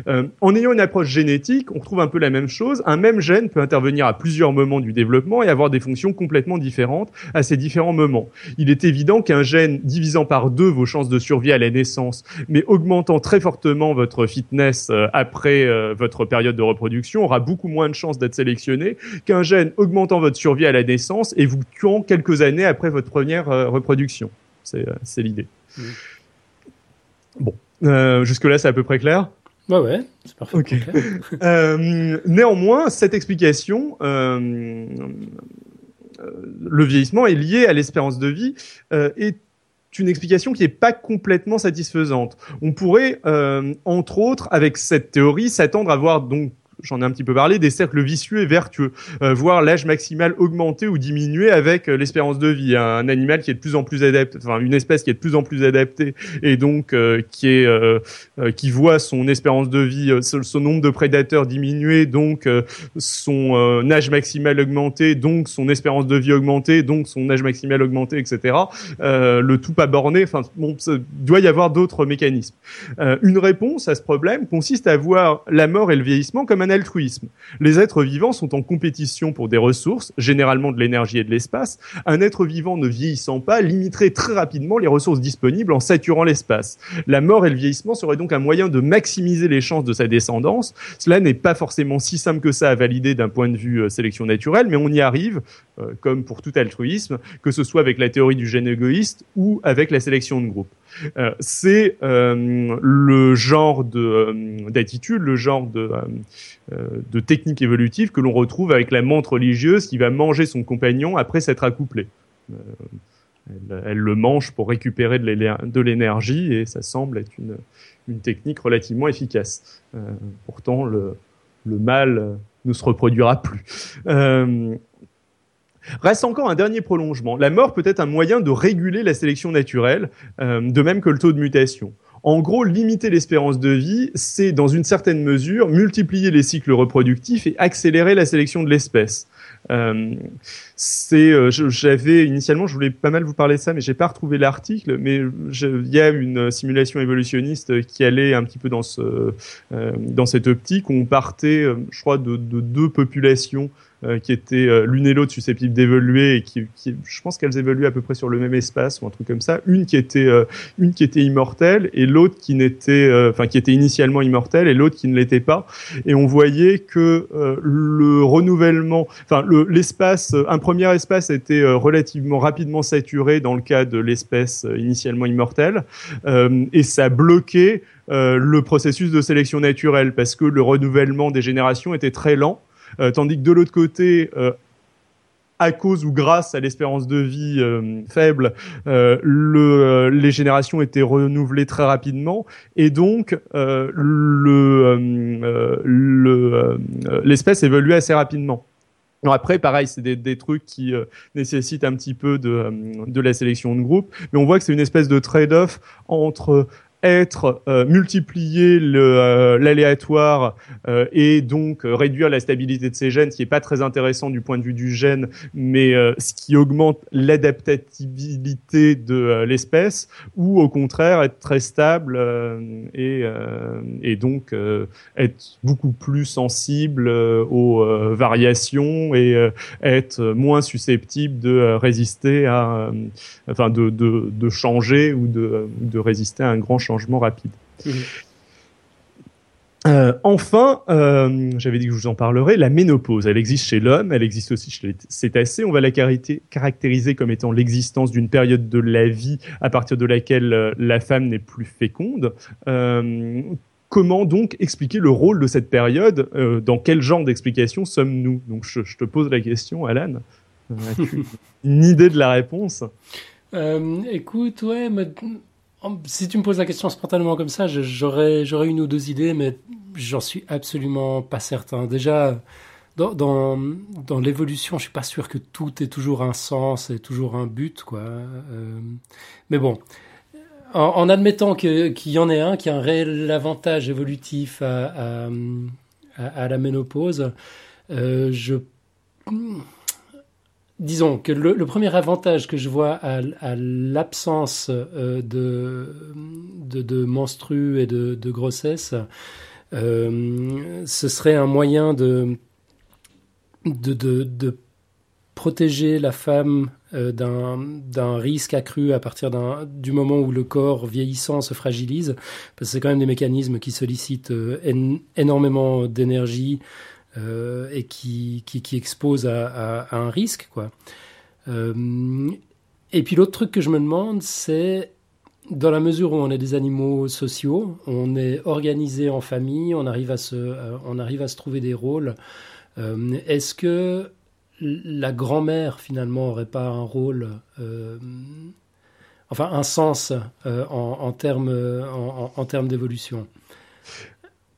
Speaker 1: Euh, en ayant une approche génétique, on retrouve un peu la même chose. Un même gène peut intervenir à plusieurs moments du développement et avoir des fonctions complètement différentes à ces différents moments. Il est évident qu'un gène divisant par deux vos chances de survie à la naissance, mais augmentant très fortement votre fitness euh, après euh, votre période de reproduction, aura beaucoup moins de chances d'être sélectionné qu'un gène augmentant votre survie à la naissance et vous tuant quelques années après votre première reproduction. C'est euh, l'idée. Mmh. Bon, euh, jusque-là, c'est à peu près clair?
Speaker 2: Ouais, ouais, c'est parfait.
Speaker 1: néanmoins, cette explication, le vieillissement est lié à l'espérance de vie est une explication qui n'est pas complètement satisfaisante. On pourrait, entre autres, avec cette théorie, s'attendre à voir donc j'en ai un petit peu parlé, des cercles vicieux et vertueux, euh, voir l'âge maximal augmenter ou diminuer avec euh, l'espérance de vie. Un animal qui est de plus en plus adapté, enfin une espèce qui est de plus en plus adaptée et donc euh, qui est qui voit son espérance de vie, son, nombre de prédateurs diminuer, donc son âge maximal augmenter, donc son espérance de vie augmenter, donc son âge maximal augmenter, etc. le tout pas borné. Enfin, bon, il doit y avoir d'autres mécanismes. une réponse à ce problème consiste à voir la mort et le vieillissement comme un altruisme. Les êtres vivants sont en compétition pour des ressources, généralement de l'énergie et de l'espace. Un être vivant ne vieillissant pas limiterait très rapidement les ressources disponibles en saturant l'espace. La mort et le vieillissement seraient donc un moyen de maximiser les chances de sa descendance. Cela n'est pas forcément si simple que ça à valider d'un point de vue euh, sélection naturelle, mais on y arrive, euh, comme pour tout altruisme, que ce soit avec la théorie du gène égoïste ou avec la sélection de groupe. Euh, c'est euh, le genre de euh, d'attitude, le genre de, de technique évolutive que l'on retrouve avec la menthe religieuse qui va manger son compagnon après s'être accouplée. Elle, le mange pour récupérer de l'énergie et ça semble être une, une technique relativement efficace. pourtant, le, le mal ne se reproduira plus. Reste encore un dernier prolongement. La mort peut être un moyen de réguler la sélection naturelle, euh, de même que le taux de mutation. En gros, limiter l'espérance de vie, c'est dans une certaine mesure multiplier les cycles reproductifs et accélérer la sélection de l'espèce. Euh, c'est, euh, j'avais initialement, je voulais pas mal vous parler de ça, mais j'ai pas retrouvé l'article. Mais il y a une simulation évolutionniste qui allait un petit peu dans dans cette optique. Où on partait, je crois, de, de deux populations qui étaient l'une et l'autre susceptibles d'évoluer et qui, je pense qu'elles évoluaient à peu près sur le même espace ou un truc comme ça. Une qui était une qui était immortelle et l'autre qui n'était, enfin qui était initialement immortelle et l'autre qui ne l'était pas. Et on voyait que le renouvellement, enfin l'espace, un premier espace était relativement rapidement saturé dans le cas de l'espèce initialement immortelle et ça bloquait euh, le processus de sélection naturelle parce que le renouvellement des générations était très lent, euh, tandis que de l'autre côté, euh, à cause ou grâce à l'espérance de vie faible, le, les générations étaient renouvelées très rapidement et donc le l'espèce évoluait assez rapidement. après, pareil, c'est des, des, trucs qui nécessitent un petit peu de, de la sélection de groupe, mais on voit que c'est une espèce de trade-off entre être euh, multiplier euh, l'aléatoire euh, et donc réduire la stabilité de ces gènes, ce qui est pas très intéressant du point de vue du gène, mais ce qui augmente l'adaptabilité de l'espèce, ou au contraire être très stable et, et donc être beaucoup plus sensible aux variations et être moins susceptible de résister à, enfin de, de, de changer ou de, de résister à un grand changement changement rapide. Mhm. Euh, enfin, euh, j'avais dit que je vous en parlerai, la ménopause, elle existe chez l'homme, elle existe aussi chez les cétacés. On va la caractériser comme étant l'existence d'une période de la vie à partir de laquelle euh, la femme n'est plus féconde. comment donc expliquer le rôle de cette période Dans quel genre d'explication sommes-nous? Donc je, te pose la question, Alan. As-tu une idée de la réponse?
Speaker 2: Écoute, ouais, mais si tu me poses la question spontanément comme ça, j'aurais, une ou deux idées, mais j'en suis absolument pas certain. Déjà, dans, l'évolution, je suis pas sûr que tout ait toujours un sens et toujours un but, quoi. Euh, mais bon, en, admettant qu'il y en ait un qui a un réel avantage évolutif à, la ménopause, euh, je disons que le, premier avantage que je vois à, l'absence euh, de, de, menstrues et de, grossesse, euh, ce serait un moyen de protéger la femme euh, d'un risque accru à partir du moment où le corps vieillissant se fragilise, parce que c'est quand même des mécanismes qui sollicitent énormément d'énergie, euh, et qui, qui, expose à, un risque. Quoi. Euh, et puis l'autre truc que je me demande, c'est dans la mesure où on est des animaux sociaux, on est organisé en famille, on arrive à se, euh, on arrive à se trouver des rôles. Est-ce que la grand-mère finalement aurait pas un rôle, enfin un sens en, termes en termes d'évolution?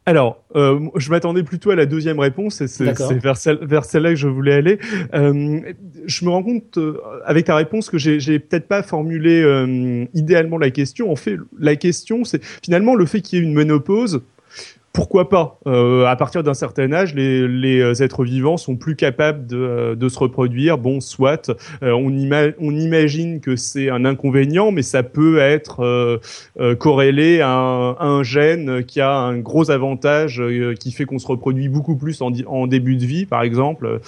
Speaker 1: Alors, euh, je m'attendais plutôt à la deuxième réponse, et c'est vers, celle, vers celle-là que je voulais aller. Euh, je me rends compte, euh, avec ta réponse, que j'ai, j'ai peut-être pas formulé euh, idéalement la question. En fait, la question, c'est finalement le fait qu'il y ait une ménopause pourquoi pas euh, À partir d'un certain âge, les, les, euh, êtres vivants sont plus capables de, euh, de se reproduire. Bon, soit euh, on, on, imagine que c'est un inconvénient, mais ça peut être euh, corrélé à un, un, gène qui a un gros avantage qui fait qu'on se reproduit beaucoup plus en, en, début de vie, par exemple.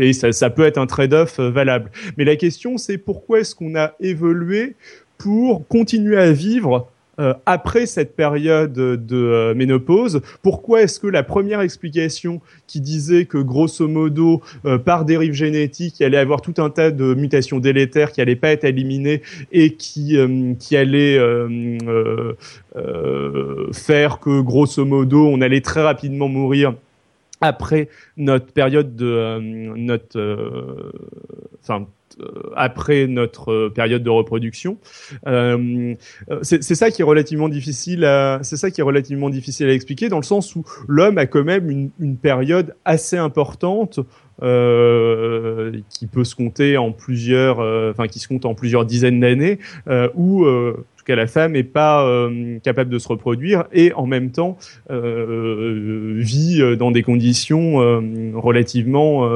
Speaker 1: et ça, ça peut être un trade-off valable. Mais la question, c'est pourquoi est-ce qu'on a évolué pour continuer à vivre euh, après cette période de euh, ménopause. Pourquoi est-ce que la première explication qui disait que grosso modo, euh, par dérive génétique, il allait avoir tout un tas de mutations délétères qui allaient pas être éliminées et qui qui allaient faire que grosso modo, on allait très rapidement mourir après notre période de notre enfin euh, après notre euh, période de reproduction. Euh, c'est ça qui est relativement difficile c'est ça qui est relativement difficile à expliquer dans le sens où l'homme a quand même une, une période assez importante euh, qui peut se compter en plusieurs, enfin qui se compte en plusieurs dizaines d'années, euh, où la femme n'est pas euh, capable de se reproduire et en même temps euh, vit dans des conditions euh, relativement,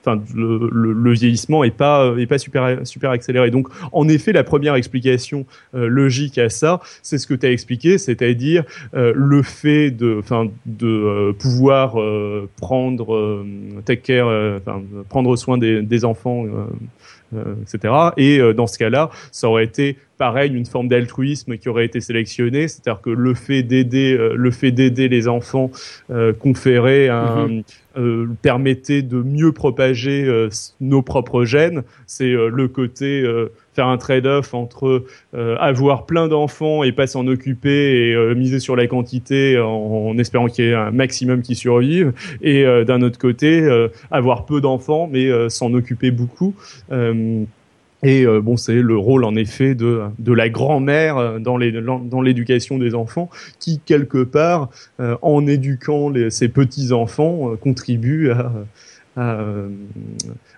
Speaker 1: enfin le, vieillissement est pas est pas super super accéléré. Donc en effet, la première explication logique à ça, c'est ce que tu as expliqué, c'est-à-dire le fait de enfin de pouvoir prendre take care, prendre soin des, des enfants euh, etc. Et euh, dans ce cas-là, ça aurait été pareil une forme d'altruisme qui aurait été sélectionnée, c'est-à-dire que le fait d'aider, euh, le fait d'aider les enfants conférait un, mhm. Euh, permettait de mieux propager euh, nos propres gènes. C'est euh, le côté faire un trade-off entre avoir plein d'enfants et pas s'en occuper et miser sur la quantité en, espérant qu'il y ait un maximum qui survivent et d'un autre côté avoir peu d'enfants mais s'en occuper beaucoup et euh, bon, c'est le rôle en effet de, de la grand-mère euh, dans les dans l'éducation des enfants, qui quelque part, euh, en éduquant les, ses petits enfants, contribue à, à,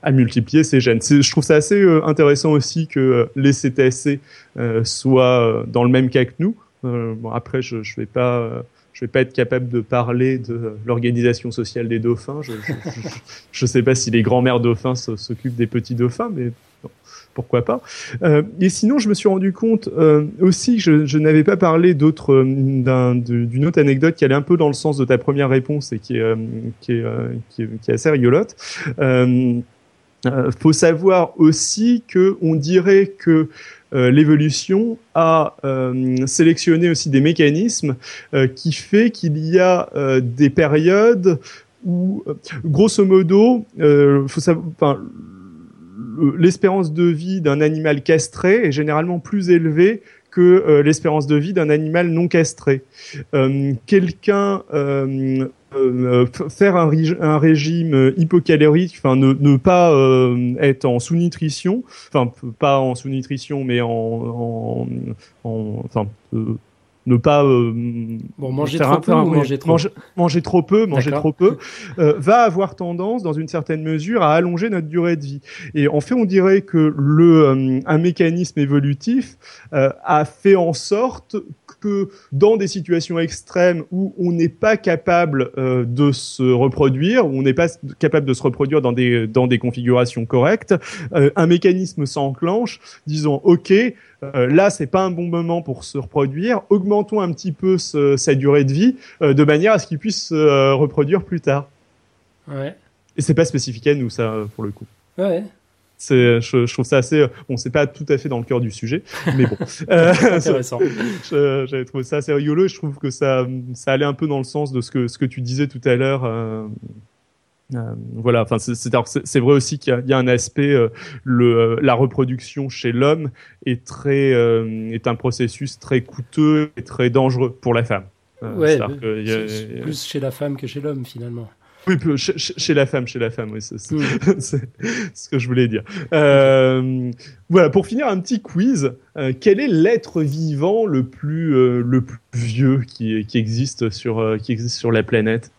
Speaker 1: à, multiplier ces gènes. Je trouve ça assez intéressant aussi que les cétacés soient dans le même cas que nous. bon, après, je, je vais pas je vais pas être capable de parler de l'organisation sociale des dauphins. Je ne sais pas si les grands-mères dauphins s'occupent des petits dauphins, mais pourquoi pas. Euh, et sinon, je me suis rendu compte euh, aussi que je, n'avais pas parlé d'autre euh, d'une autre anecdote qui allait un peu dans le sens de ta première réponse et qui est, assez rigolote. Euh, faut savoir aussi que on dirait que l'évolution a sélectionné aussi des mécanismes qui fait qu'il y a des périodes où, grosso modo, faut savoir, l'espérance de vie d'un animal castré est généralement plus élevée que euh, l'espérance de vie d'un animal non castré. Euh, quelqu'un euh, faire un, régime hypocalorique, enfin ne, pas être en sous-nutrition, enfin pas en sous-nutrition, mais en, en, en ne pas euh,
Speaker 2: bon, manger trop peu manger trop
Speaker 1: manger, trop peu manger trop peu euh, va avoir tendance dans une certaine mesure à allonger notre durée de vie. Et en fait on dirait que le euh, un mécanisme évolutif a fait en sorte que dans des situations extrêmes où on n'est pas capable de se reproduire où on n'est pas capable de se reproduire dans des dans des configurations correctes un mécanisme s'enclenche disons OK euh, là, c'est pas un bon moment pour se reproduire. Augmentons un petit peu sa durée de vie euh, de manière à ce qu'il puisse se euh, reproduire plus tard.
Speaker 2: Ouais.
Speaker 1: Et c'est pas spécifique à nous, ça, pour le coup.
Speaker 2: Ouais.
Speaker 1: C'est, je, je, trouve ça assez, bon, c'est pas tout à fait dans le cœur du sujet, mais bon.
Speaker 2: Intéressant.
Speaker 1: J'avais trouvé ça assez rigolo et je trouve que ça, ça allait un peu dans le sens de ce que, ce que tu disais tout à l'heure. Euh, euh, voilà, enfin c'est vrai aussi qu'il y, a un aspect euh, le euh, la reproduction chez l'homme est très est un processus très coûteux et très dangereux pour la femme.
Speaker 2: ouais, plus chez la femme que chez l'homme finalement.
Speaker 1: Oui, chez, chez, la femme, chez la femme, oui, c'est ce que je voulais dire. Euh, voilà, pour finir, un petit quiz. Euh, quel est l'être vivant le plus le plus vieux qui, qui existe sur qui existe sur la planète?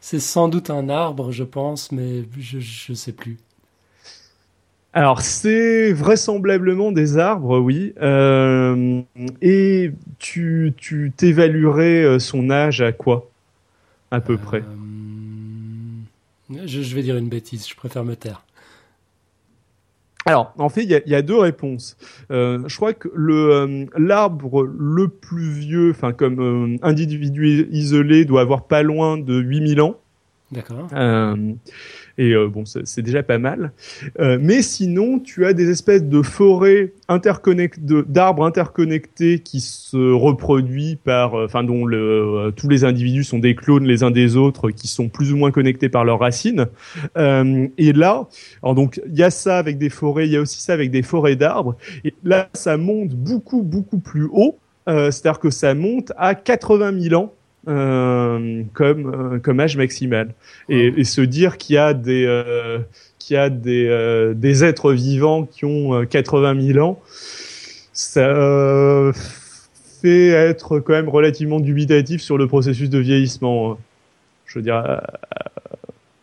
Speaker 2: C'est sans doute un arbre, je pense, mais je ne sais plus.
Speaker 1: Alors, c'est vraisemblablement des arbres, oui. Euh, et tu t'évaluerais euh, son âge à quoi? À peu près
Speaker 2: euh, je, je vais dire une bêtise, je préfère me taire.
Speaker 1: Alors, en fait, il y a, deux réponses. Euh, je crois que le euh, l'arbre le plus vieux, enfin comme euh, individu isolé, doit avoir pas loin de 8000 ans.
Speaker 2: D'accord.
Speaker 1: Et euh, bon, c'est déjà pas mal. Euh, mais sinon, tu as des espèces de forêts d'arbres interconnectés qui se reproduisent par, euh, enfin, dont le, tous les individus sont des clones les uns des autres, qui sont plus ou moins connectés par leurs racines. et là, alors donc, il y a ça avec des forêts, il y a aussi ça avec des forêts d'arbres. Et là, ça monte beaucoup, beaucoup plus haut. C'est-à-dire que ça monte à 80 000 ans euh, comme euh, comme âge maximal. Et, et se dire qu'il y a des euh, qu'il y a des euh, des êtres vivants qui ont 80 000 ans ça fait être quand même relativement dubitatif sur le processus de vieillissement je veux dire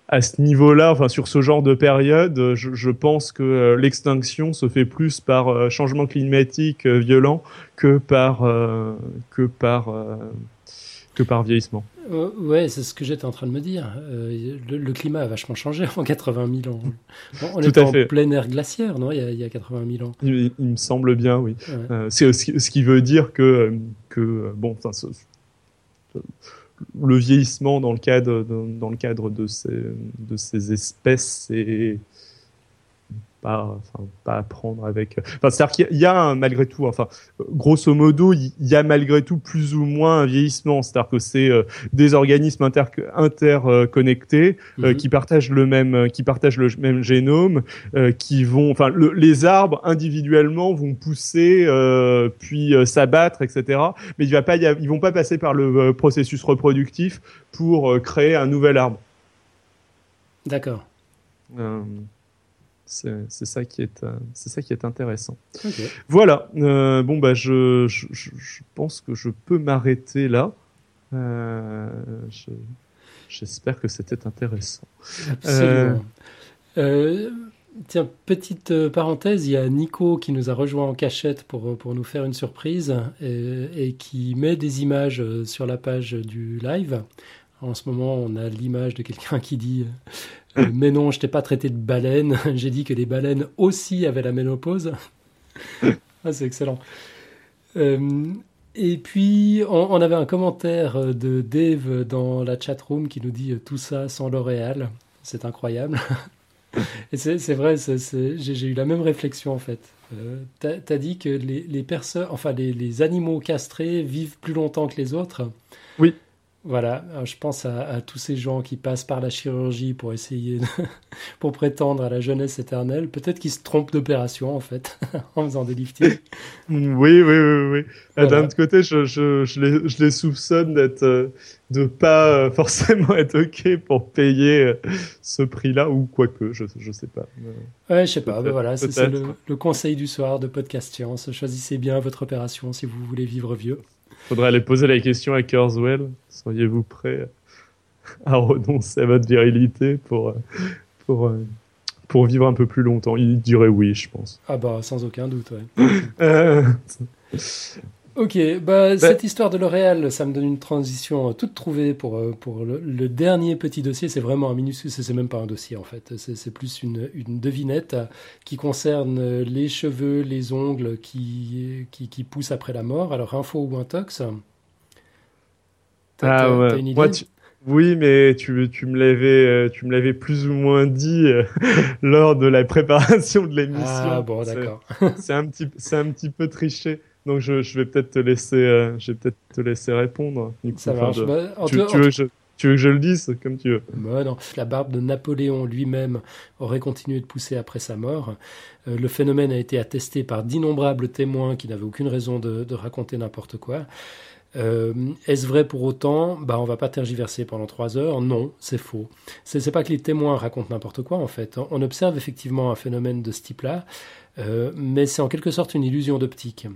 Speaker 1: à, ce niveau-là, enfin sur ce genre de période, je, je pense que l'extinction se fait plus par changement climatique violent que par que par que par vieillissement.
Speaker 2: Euh, ouais, c'est ce que j'étais en train de me dire. Euh, le, climat a vachement changé en 80 000 ans. On est en plein air glaciaire, non il y, a, 80 000 ans.
Speaker 1: Il, me semble bien, oui. c'est ce, qui veut dire que, que bon, le vieillissement dans le cadre, dans, le cadre de, ces, de ces espèces, c'est pas, enfin, pas à prendre avec. Enfin, c'est-à-dire qu'il y a malgré tout, enfin, grosso modo, il y a malgré tout plus ou moins un vieillissement. C'est-à-dire que c'est euh, des organismes inter interconnectés euh, mhm. qui partagent le même, qui partagent le même génome, euh, qui vont, enfin, les arbres individuellement vont pousser, puis s'abattre, etc. Mais il va pas, ils vont pas passer par le processus reproductif pour créer un nouvel arbre.
Speaker 2: D'accord.
Speaker 1: C'est ça qui est, euh, c'est ça qui est intéressant. Voilà. Euh, bon bah je, je, je, pense que je peux m'arrêter là. Euh, J'espère que c'était intéressant.
Speaker 2: Absolument. Euh, tiens, petite parenthèse, il y a Nico qui nous a rejoint en cachette pour, pour nous faire une surprise et, et qui met des images sur la page du live. En ce moment, on a l'image de quelqu'un qui dit mais non, je t'ai pas traité de baleine. J'ai dit que les baleines aussi avaient la ménopause. ah, c'est excellent. Euh, et puis, on, avait un commentaire de Dave dans la chat room qui nous dit tout ça sans L'Oréal. C'est incroyable. Et c'est vrai, j'ai eu la même réflexion en fait. Euh, tu as, dit que les, les personnes, enfin les, les, animaux castrés vivent plus longtemps que les autres.
Speaker 1: Oui.
Speaker 2: Voilà, euh, je pense à, tous ces gens qui passent par la chirurgie pour essayer, pour prétendre à la jeunesse éternelle. Peut-être qu'ils se trompent d'opération en fait, en faisant des liftings.
Speaker 1: Oui, oui, oui, oui. Euh, d'un autre côté, je, je, je, les, je les soupçonne d'être, euh, de pas forcément être ok pour payer ce prix-là ou quoi que, je, je sais pas.
Speaker 2: Ouais, je sais pas. Ben voilà, c'est le, le conseil du soir de Podcast Science. Choisissez bien votre opération si vous voulez vivre vieux.
Speaker 1: Faudrait aller poser la question à Kurzweil. Seriez-vous prêt à renoncer à votre virilité pour, pour, pour vivre un peu plus longtemps? Il dirait oui, je pense.
Speaker 2: Ah bah, sans aucun doute, ouais. Euh, Ok, bah, bah, cette histoire de L'Oréal, ça me donne une transition euh, toute trouvée pour, euh, pour le, dernier petit dossier. C'est vraiment un minuscule, c'est même pas un dossier en fait. C'est plus une, une, devinette qui concerne les cheveux, les ongles qui, qui, qui, poussent après la mort. Alors, info ou intox?
Speaker 1: Ah ouais. Une idée? Oui, mais tu, tu me l'avais, euh, tu me l'avais plus ou moins dit lors de la préparation de l'émission.
Speaker 2: Ah bon, d'accord.
Speaker 1: C'est un petit, c'est un petit peu triché. Donc je, je vais peut-être te laisser, euh, je vais peut-être te laisser répondre.
Speaker 2: Ça marche. Bah,
Speaker 1: tu, veux que je, tu, veux que je, le dise comme tu veux.
Speaker 2: Bah non. La barbe de Napoléon lui-même aurait continué de pousser après sa mort. Euh, le phénomène a été attesté par d'innombrables témoins qui n'avaient aucune raison de, de raconter n'importe quoi. Euh, Est-ce vrai pour autant? Bah, on va pas tergiverser pendant trois heures. Non, c'est faux. C'est pas que les témoins racontent n'importe quoi en fait. On observe effectivement un phénomène de ce type-là, euh, mais c'est en quelque sorte une illusion d'optique.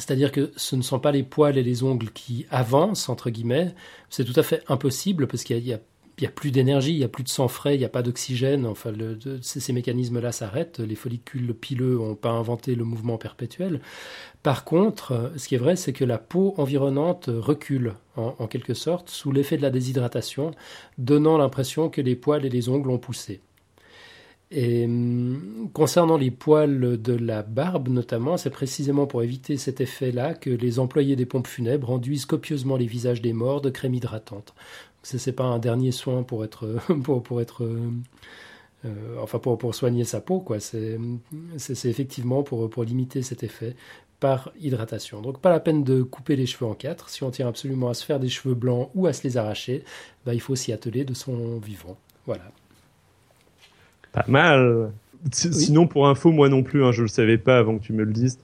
Speaker 2: C'est-à-dire que ce ne sont pas les poils et les ongles qui avancent, entre guillemets. C'est tout à fait impossible parce qu'il y, a, plus d'énergie, il n'y a plus de sang frais, il n'y a pas d'oxygène. Enfin, ces, mécanismes-là s'arrêtent. Les follicules pileux n'ont pas inventé le mouvement perpétuel. Par contre, ce qui est vrai, c'est que la peau environnante recule, en quelque sorte, sous l'effet de la déshydratation, donnant l'impression que les poils et les ongles ont poussé. Et hum, concernant les poils de la barbe notamment, c'est précisément pour éviter cet effet-là que les employés des pompes funèbres enduisent copieusement les visages des morts de crème hydratante. Ce n'est pas un dernier soin pour être, pour, pour être euh, enfin pour, pour, soigner sa peau, quoi. C'est effectivement pour, pour limiter cet effet par hydratation. Donc pas la peine de couper les cheveux en quatre. Si on tient absolument à se faire des cheveux blancs ou à se les arracher, bah, il faut s'y atteler de son vivant. Voilà.
Speaker 1: Pas mal. Sinon, pour info, moi non plus, hein, je le savais pas avant que tu me le dises.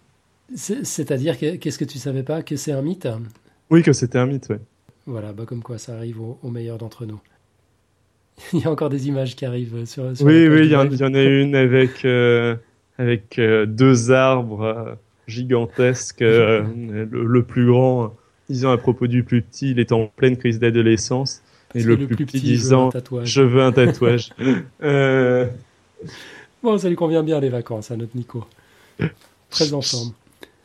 Speaker 2: C'est-à-dire, qu'est-ce que tu savais pas? Que c'est un mythe?
Speaker 1: Oui, que c'était un mythe, ouais.
Speaker 2: Voilà, bah comme quoi ça arrive aux, meilleurs d'entre nous. il y a encore des images qui arrivent sur.
Speaker 1: oui, oui, il y, en a une avec, euh, avec euh, deux arbres euh, gigantesques. le, plus grand, disant à propos du plus petit, il est en pleine crise d'adolescence. Et le, plus, petit, disant Je veux un tatouage.
Speaker 2: euh... Bon, ça lui convient bien les vacances à notre Nico. Très ensemble.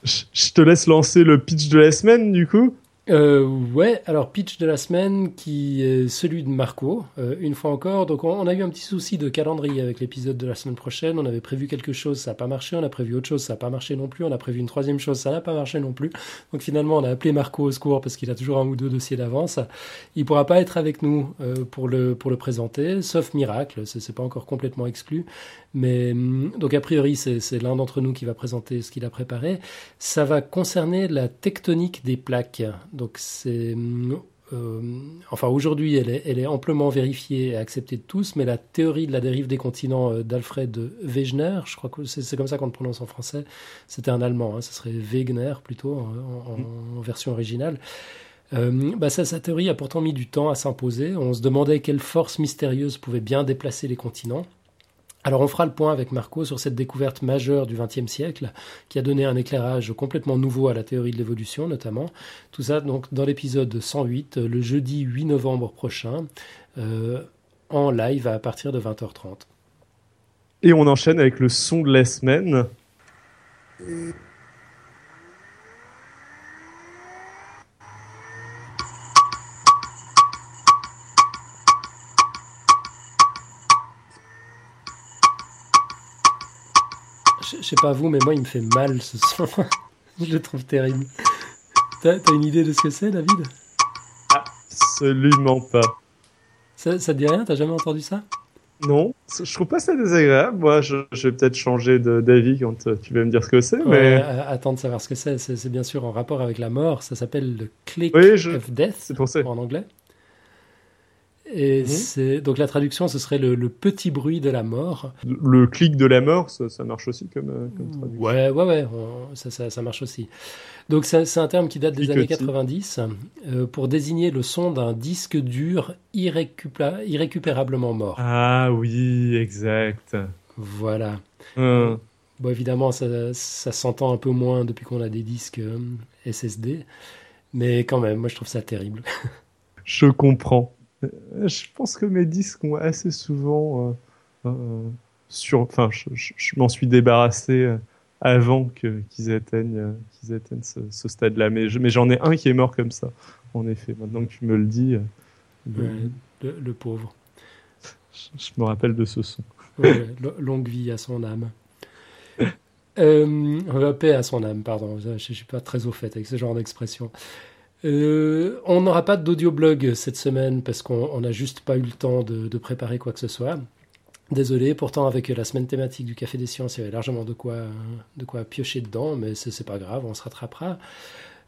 Speaker 1: Je, te laisse lancer le pitch de la semaine du coup.
Speaker 2: Euh, ouais, alors pitch de la semaine qui est celui de Marco, euh, une fois encore. Donc on, a eu un petit souci de calendrier avec l'épisode de la semaine prochaine. On avait prévu quelque chose, ça n'a pas marché. On a prévu autre chose, ça n'a pas marché non plus. On a prévu une troisième chose, ça n'a pas marché non plus. Donc finalement, on a appelé Marco au secours parce qu'il a toujours un ou deux dossiers d'avance. Il pourra pas être avec nous euh, pour, le, pour le présenter, sauf miracle, c'est pas encore complètement exclu. Mais hum, donc a priori, c'est l'un d'entre nous qui va présenter ce qu'il a préparé. Ça va concerner la tectonique des plaques. Donc c'est euh, enfin aujourd'hui elle est, elle est, amplement vérifiée et acceptée de tous, mais la théorie de la dérive des continents euh, d'Alfred Wegener, je crois que c'est comme ça qu'on le prononce en français, c'était un allemand, hein, ça serait Wegener plutôt en, mm. version originale. Euh, bah ça, sa théorie a pourtant mis du temps à s'imposer. On se demandait quelle force mystérieuse pouvait bien déplacer les continents. Alors on fera le point avec Marco sur cette découverte majeure du XXe siècle qui a donné un éclairage complètement nouveau à la théorie de l'évolution notamment. Tout ça donc dans l'épisode 108 le jeudi 8 novembre prochain euh, en live à partir de 20h30.
Speaker 1: Et on enchaîne avec le son de la semaine.
Speaker 2: Je sais pas vous, mais moi, il me fait mal ce son. je le trouve terrible. T'as as une idée de ce que c'est, David?
Speaker 1: Absolument pas.
Speaker 2: Ça, ça te dit rien? T'as jamais entendu ça?
Speaker 1: Non, je trouve pas ça désagréable. Moi, je, vais peut-être changer d'avis quand euh, tu vas me dire ce que c'est. mais...
Speaker 2: Euh, attends de savoir ce que c'est. C'est bien sûr en rapport avec la mort. Ça s'appelle le click of death en anglais. Et mhm. c'est donc la traduction, ce serait le, petit bruit de la mort.
Speaker 1: Le clic de la mort, ça, marche aussi comme, euh, comme, traduction.
Speaker 2: Ouais, ouais, ouais, ça, ça, marche aussi. Donc c'est un terme qui date des années 90 euh, pour désigner le son d'un disque dur irrécupérablement mort.
Speaker 1: Ah oui, exact.
Speaker 2: Voilà. Hum. Bon, évidemment, ça, ça s'entend un peu moins depuis qu'on a des disques euh, SSD, mais quand même, moi je trouve ça terrible.
Speaker 1: Je comprends. Euh, je pense que mes disques ont assez souvent euh, euh, sur, enfin, je, m'en suis débarrassé avant qu'ils atteignent, qu'ils atteignent ce, stade-là. Mais, j'en ai un qui est mort comme ça, en effet. Maintenant que tu me le dis.
Speaker 2: le, pauvre.
Speaker 1: Je, me rappelle de ce son.
Speaker 2: longue vie à son âme. euh, paix à son âme, pardon. Je ne suis pas très au fait avec ce genre d'expression. Euh, on n'aura pas d'audioblog cette semaine parce qu'on n'a juste pas eu le temps de, préparer quoi que ce soit. Désolé, pourtant avec la semaine thématique du Café des Sciences, il y avait largement de quoi, de quoi piocher dedans, mais c'est pas grave, on se rattrapera.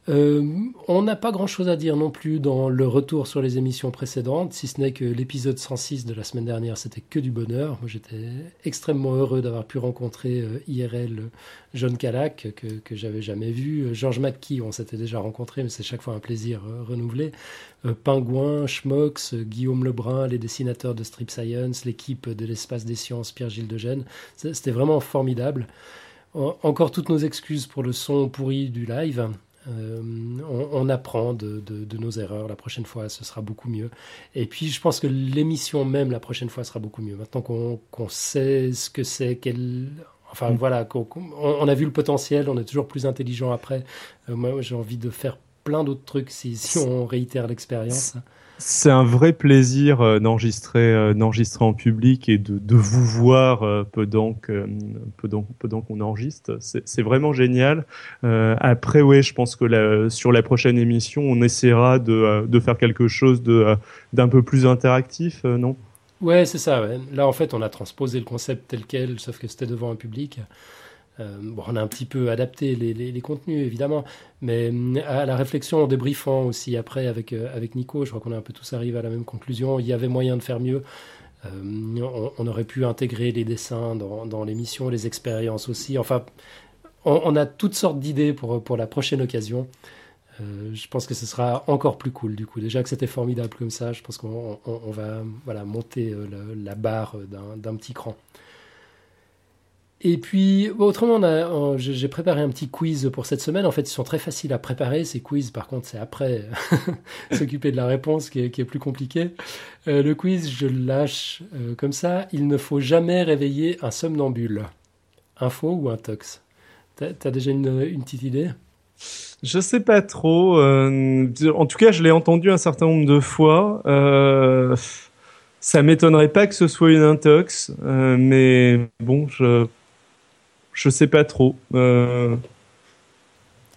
Speaker 2: Euh, on n'a pas grand-chose à dire non plus dans le retour sur les émissions précédentes, si ce n'est que l'épisode 106 de la semaine dernière, c'était que du bonheur. Moi, j'étais extrêmement heureux d'avoir pu rencontrer euh, IRL John Calac, que, j'avais jamais vu. Georges McKee, on s'était déjà rencontré, mais c'est chaque fois un plaisir euh, renouvelé. Pingouin, Schmox, Guillaume Lebrun, les dessinateurs de Strip Science, l'équipe de l'espace des sciences, Pierre-Gilles de Gênes. C'était vraiment formidable. Encore toutes nos excuses pour le son pourri du live. Euh, on, apprend de, nos erreurs. La prochaine fois, ce sera beaucoup mieux. Et puis, je pense que l'émission même, la prochaine fois, sera beaucoup mieux. Maintenant qu'on sait ce que c'est, qu'elle. Enfin, mm. voilà, on, a vu le potentiel, on est toujours plus intelligent après. Euh, moi, j'ai envie de faire plein d'autres trucs si, si on réitère l'expérience.
Speaker 1: C'est un vrai plaisir euh, d'enregistrer, euh, d'enregistrer en public et de, vous voir euh, pendant que, pendant, pendant qu'on enregistre. C'est vraiment génial. après, oui, je pense que sur la prochaine émission, on essaiera de, faire quelque chose d'un peu plus interactif, non?
Speaker 2: Ouais, c'est ça. Là, en fait, on a transposé le concept tel quel, sauf que c'était devant un public. Euh, on a un petit peu adapté les, contenus, évidemment, mais euh, à la réflexion, en débriefant aussi après avec, euh, avec Nico, je crois qu'on est un peu tous arrivés à la même conclusion. Il y avait moyen de faire mieux. on, aurait pu intégrer les dessins dans, dans l'émission, les expériences aussi. Enfin, on, a toutes sortes d'idées pour, pour la prochaine occasion. je pense que ce sera encore plus cool du coup. Déjà que c'était formidable comme ça, je pense qu'on on, va voilà, monter la barre d'un petit cran. Et puis, autrement, j'ai préparé un petit quiz pour cette semaine. En fait, ils sont très faciles à préparer, ces quiz. Par contre, c'est après s'occuper de la réponse qui est, plus compliqué. Euh, le quiz, je le lâche euh, comme ça. Il ne faut jamais réveiller un somnambule. Un faux ou un tox? T'as as déjà une, petite idée?
Speaker 1: Je sais pas trop. Euh, en tout cas, je l'ai entendu un certain nombre de fois. Ça m'étonnerait pas que ce soit une intox, mais bon, je je sais pas trop. Euh.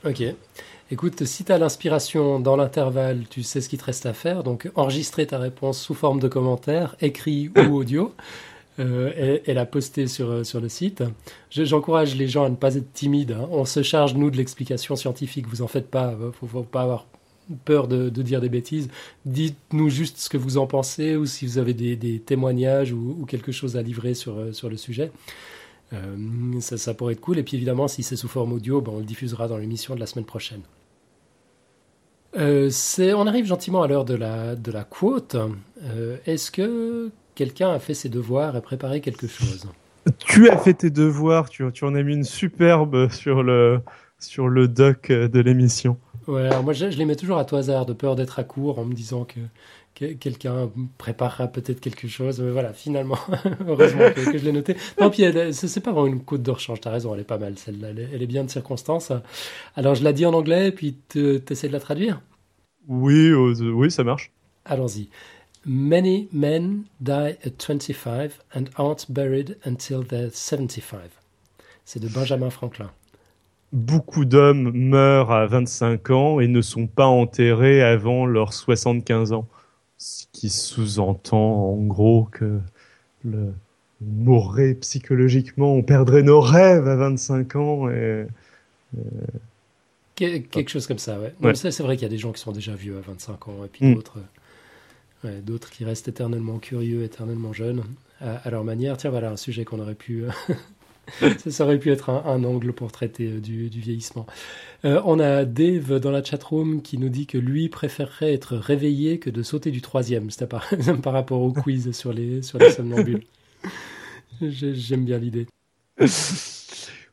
Speaker 2: Ok. Écoute, si tu as l'inspiration dans l'intervalle, tu sais ce qu'il te reste à faire. Donc, enregistrer ta réponse sous forme de commentaire, écrit ou audio, euh, et, la poster sur, euh, sur le site. J'encourage les gens à ne pas être timides. Hein. On se charge, nous, de l'explication scientifique. Vous en faites pas. Il faut, faut pas avoir peur de, dire des bêtises. Dites-nous juste ce que vous en pensez ou si vous avez des, témoignages ou, quelque chose à livrer sur, sur le sujet. Ça, ça, pourrait être cool. Et puis évidemment, si c'est sous forme audio, ben, on le diffusera dans l'émission de la semaine prochaine. Euh, on arrive gentiment à l'heure de la, de la quote. Euh, est-ce que quelqu'un a fait ses devoirs et préparé quelque chose?
Speaker 1: Tu as fait tes devoirs, tu, tu en as mis une superbe sur le, sur le doc de l'émission.
Speaker 2: Ouais, moi je, les mets toujours à tout hasard, de peur d'être à court, en me disant que, quelqu'un préparera peut-être quelque chose. Mais voilà, finalement, heureusement que, je l'ai noté. Non, puis c'est pas vraiment une côte de rechange, t'as raison, elle est pas mal celle-là, elle, est bien de circonstance. Alors je la dis en anglais, puis tu essaies de la traduire?
Speaker 1: Oui, euh, oui, ça marche.
Speaker 2: Allons-y. Many men die at 25 and aren't buried until they're 75. C'est de Benjamin Franklin
Speaker 1: beaucoup d'hommes meurent à 25 ans et ne sont pas enterrés avant leurs 75 ans. Ce qui sous-entend en gros que le mourrait psychologiquement, on perdrait nos rêves à 25 ans et,
Speaker 2: quelque chose comme ça, ouais. C'est vrai qu'il y a des gens qui sont déjà vieux à 25 ans et puis mm. d'autres d'autres qui restent éternellement curieux, éternellement jeunes à, à, leur manière. Tiens, voilà un sujet qu'on aurait pu ça, aurait pu être un, angle pour traiter euh, du, vieillissement. Euh, on a Dave dans la chatroom qui nous dit que lui préférerait être réveillé que de sauter du troisième. C'était par, par rapport au quiz sur les, sur les somnambules. J'aime bien l'idée.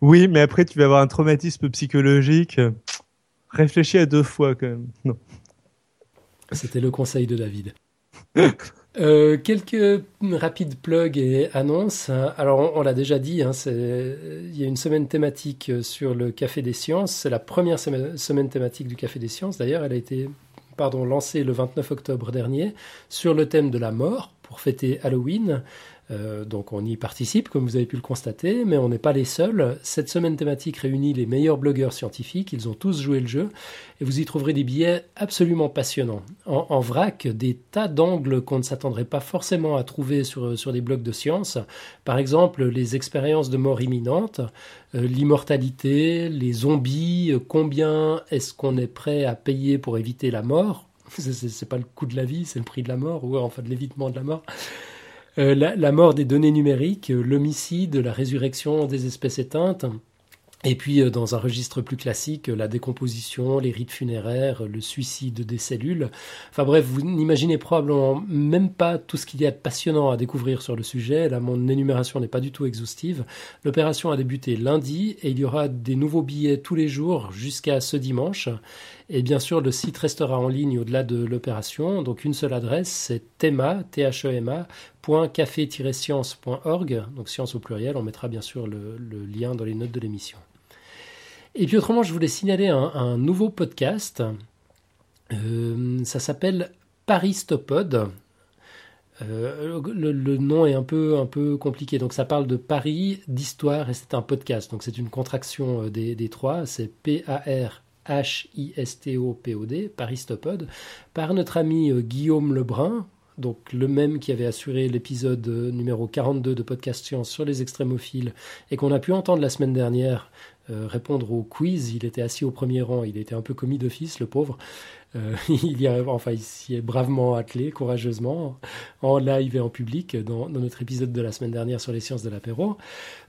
Speaker 1: Oui, mais après tu vas avoir un traumatisme psychologique. Réfléchis à deux fois quand même. Non.
Speaker 2: C'était le conseil de David. Euh, quelques rapides plugs et annonces. Alors, on, l'a déjà dit, hein, il y a une semaine thématique sur le Café des Sciences. C'est la première semaine, semaine, thématique du Café des Sciences. D'ailleurs, elle a été pardon, lancée le 29 octobre dernier sur le thème de la mort pour fêter Halloween. Euh, donc on y participe, comme vous avez pu le constater, mais on n'est pas les seuls. Cette semaine thématique réunit les meilleurs blogueurs scientifiques, ils ont tous joué le jeu, et vous y trouverez des billets absolument passionnants. En, vrac, des tas d'angles qu'on ne s'attendrait pas forcément à trouver sur, sur des blogs de science. Par exemple, les expériences de mort imminente, euh, l'immortalité, les zombies, euh, combien est-ce qu'on est prêt à payer pour éviter la mort? C'est pas le coût de la vie, c'est le prix de la mort, ou enfin de l'évitement de la mort. Euh, la, mort des données numériques, euh, l'homicide, la résurrection des espèces éteintes. Et puis, euh, dans un registre plus classique, la décomposition, les rites funéraires, le suicide des cellules. Enfin bref, vous n'imaginez probablement même pas tout ce qu'il y a de passionnant à découvrir sur le sujet. Là, mon énumération n'est pas du tout exhaustive. L'opération a débuté lundi et il y aura des nouveaux billets tous les jours jusqu'à ce dimanche. Et bien sûr, le site restera en ligne au-delà de l'opération. Donc une seule adresse, c'est tema, t h e m scienceorg donc science au pluriel. On mettra bien sûr le, lien dans les notes de l'émission. Et puis autrement, je voulais signaler un, nouveau podcast. Euh, ça s'appelle Paristopod. Euh, le, nom est un peu, un peu compliqué. Donc ça parle de Paris, d'histoire, et c'est un podcast. Donc c'est une contraction euh, des, des trois. C'est P-A-R H-I-S-T-O-P-O-D, Paristopode, par notre ami euh, Guillaume Lebrun, donc le même qui avait assuré l'épisode euh, numéro 42 de Podcast Science sur les extrémophiles et qu'on a pu entendre la semaine dernière euh, répondre au quiz. Il était assis au premier rang, il était un peu commis d'office, le pauvre. il y a, enfin, il s'y est bravement attelé, courageusement, en live et en public, dans, dans, notre épisode de la semaine dernière sur les sciences de l'apéro.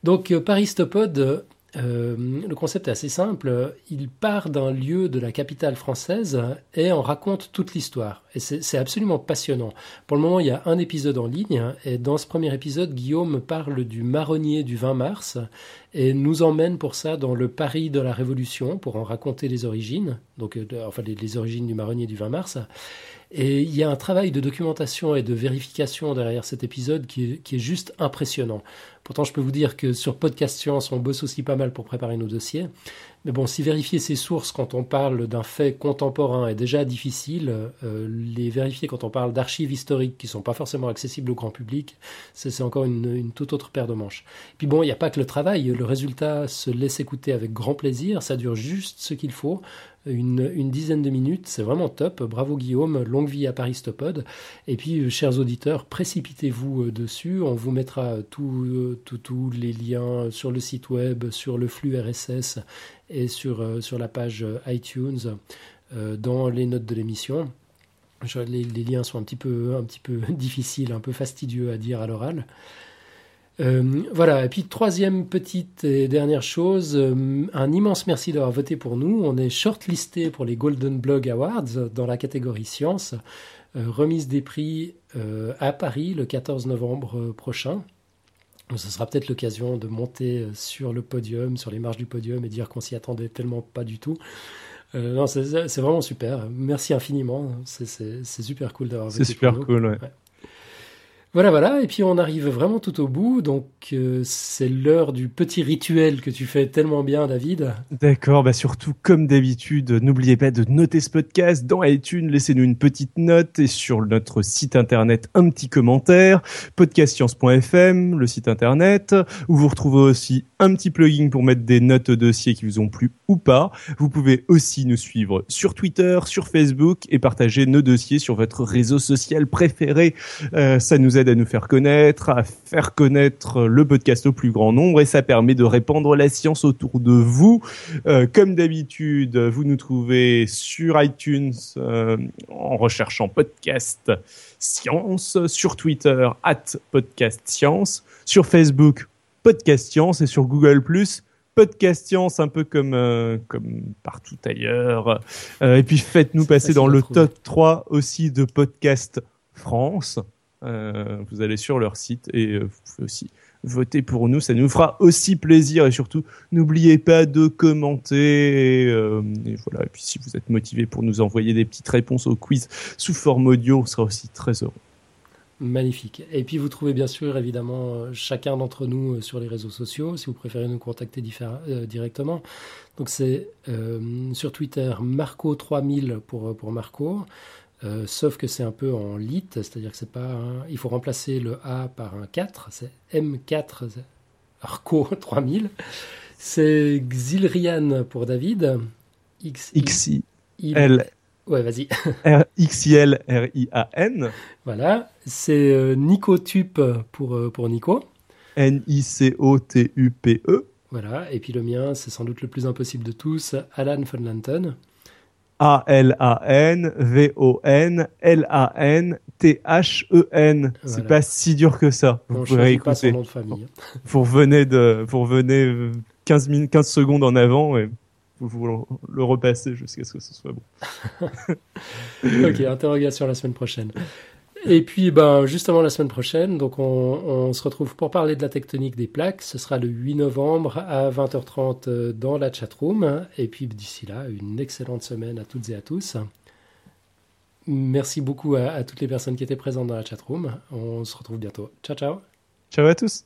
Speaker 2: Donc, Paristopode euh, le concept est assez simple. Il part d'un lieu de la capitale française et en raconte toute l'histoire. Et c'est absolument passionnant. Pour le moment, il y a un épisode en ligne. Et dans ce premier épisode, Guillaume parle du marronnier du 20 mars et nous emmène pour ça dans le Paris de la Révolution pour en raconter les origines. Donc, euh, enfin, les, origines du marronnier du 20 mars. Et il y a un travail de documentation et de vérification derrière cet épisode qui est, qui est juste impressionnant. Pourtant, je peux vous dire que sur Podcast Science, on bosse aussi pas mal pour préparer nos dossiers. Mais bon, si vérifier ses sources quand on parle d'un fait contemporain est déjà difficile, euh, les vérifier quand on parle d'archives historiques qui sont pas forcément accessibles au grand public, c'est encore une, une, toute autre paire de manches. Puis bon, il n'y a pas que le travail, le résultat se laisse écouter avec grand plaisir, ça dure juste ce qu'il faut une, dizaine de minutes. C'est vraiment top. Bravo Guillaume, longue vie à Paristopode. Et puis, euh, chers auditeurs, précipitez-vous euh, dessus. On vous mettra tous euh, les liens sur le site web, sur le flux RSS et sur, la page iTunes dans les notes de l'émission. Les, liens sont un un petit peu difficiles, un peu fastidieux à dire à l'oral. Euh, voilà, et puis troisième petite et dernière chose, euh, un immense merci d'avoir voté pour nous. On est shortlisté pour les Golden Blog Awards dans la catégorie science, euh, remise des prix à Paris le 14 novembre prochain. ce sera peut-être l'occasion de monter sur le podium, sur les marches du podium et dire qu'on s'y attendait tellement pas du tout. non, c'est vraiment super. Merci infiniment. C'est super cool d'avoir voté.
Speaker 1: C'est super cool, ouais.
Speaker 2: Voilà, voilà, et puis on arrive vraiment tout au bout, donc euh, c'est l'heure du petit rituel que tu fais tellement bien, David.
Speaker 1: D'accord, bah surtout comme d'habitude, n'oubliez pas de noter ce podcast dans iTunes, laissez-nous une petite note et sur notre site internet un petit commentaire, podcastscience.fm, le site internet, où vous retrouvez aussi un petit plugin pour mettre des notes dossiers qui vous ont plu ou pas. Vous pouvez aussi nous suivre sur Twitter, sur Facebook et partager nos dossiers sur votre réseau social préféré. Euh, ça nous aide à nous faire connaître, à faire connaître le podcast au plus grand nombre et ça permet de répandre la science autour de vous. Euh, comme d'habitude, vous nous trouvez sur iTunes euh, en recherchant podcast science, sur Twitter at podcast science, sur Facebook podcast science et sur Google podcast science un peu comme euh, comme partout ailleurs. Et puis faites-nous passer dans le top 3 aussi de podcast France. euh, vous allez sur leur site et euh, vous pouvez aussi voter pour nous. Ça nous fera aussi plaisir et surtout n'oubliez pas de commenter. Et, euh, et, voilà. Et puis si vous êtes motivé pour nous envoyer des petites réponses au quiz sous forme audio, on sera aussi très heureux.
Speaker 2: Magnifique. Et puis vous trouvez bien sûr évidemment chacun d'entre nous sur les réseaux sociaux si vous préférez nous contacter directement. Donc c'est sur Twitter Marco3000 pour, pour Marco. Euh, sauf que c'est un peu en lit, c'est-à-dire que c'est pas il faut remplacer le A par un 4, c'est M4 Arco 3000. C'est Xilrian pour David.
Speaker 1: X I L
Speaker 2: Ouais, vas-y.
Speaker 1: R X I L R I A N.
Speaker 2: Voilà, c'est euh, Nicotup pour euh, pour Nico.
Speaker 1: N I C O T U P E.
Speaker 2: Voilà, et puis le mien, c'est sans doute le plus impossible de tous, Alan von Lanton.
Speaker 1: A-L-A-N-V-O-N-L-A-N-T-H-E-N. C'est pas si dur que ça.
Speaker 2: Vous pouvez écouter. Pas son nom de famille.
Speaker 1: Vous revenez, de, vous revenez 15, minutes, 15 secondes en avant et vous, vous le repassez jusqu'à ce que ce soit bon.
Speaker 2: ok, interrogation la semaine prochaine. Et puis, ben, justement, la semaine prochaine, donc on, se retrouve pour parler de la tectonique des plaques. Ce sera le 8 novembre à 20h30 euh, dans la chatroom. Et puis, d'ici là, une excellente semaine à toutes et à tous. Merci beaucoup à, à toutes les personnes qui étaient présentes dans la chatroom. On se retrouve bientôt. Ciao, ciao.
Speaker 1: Ciao à tous.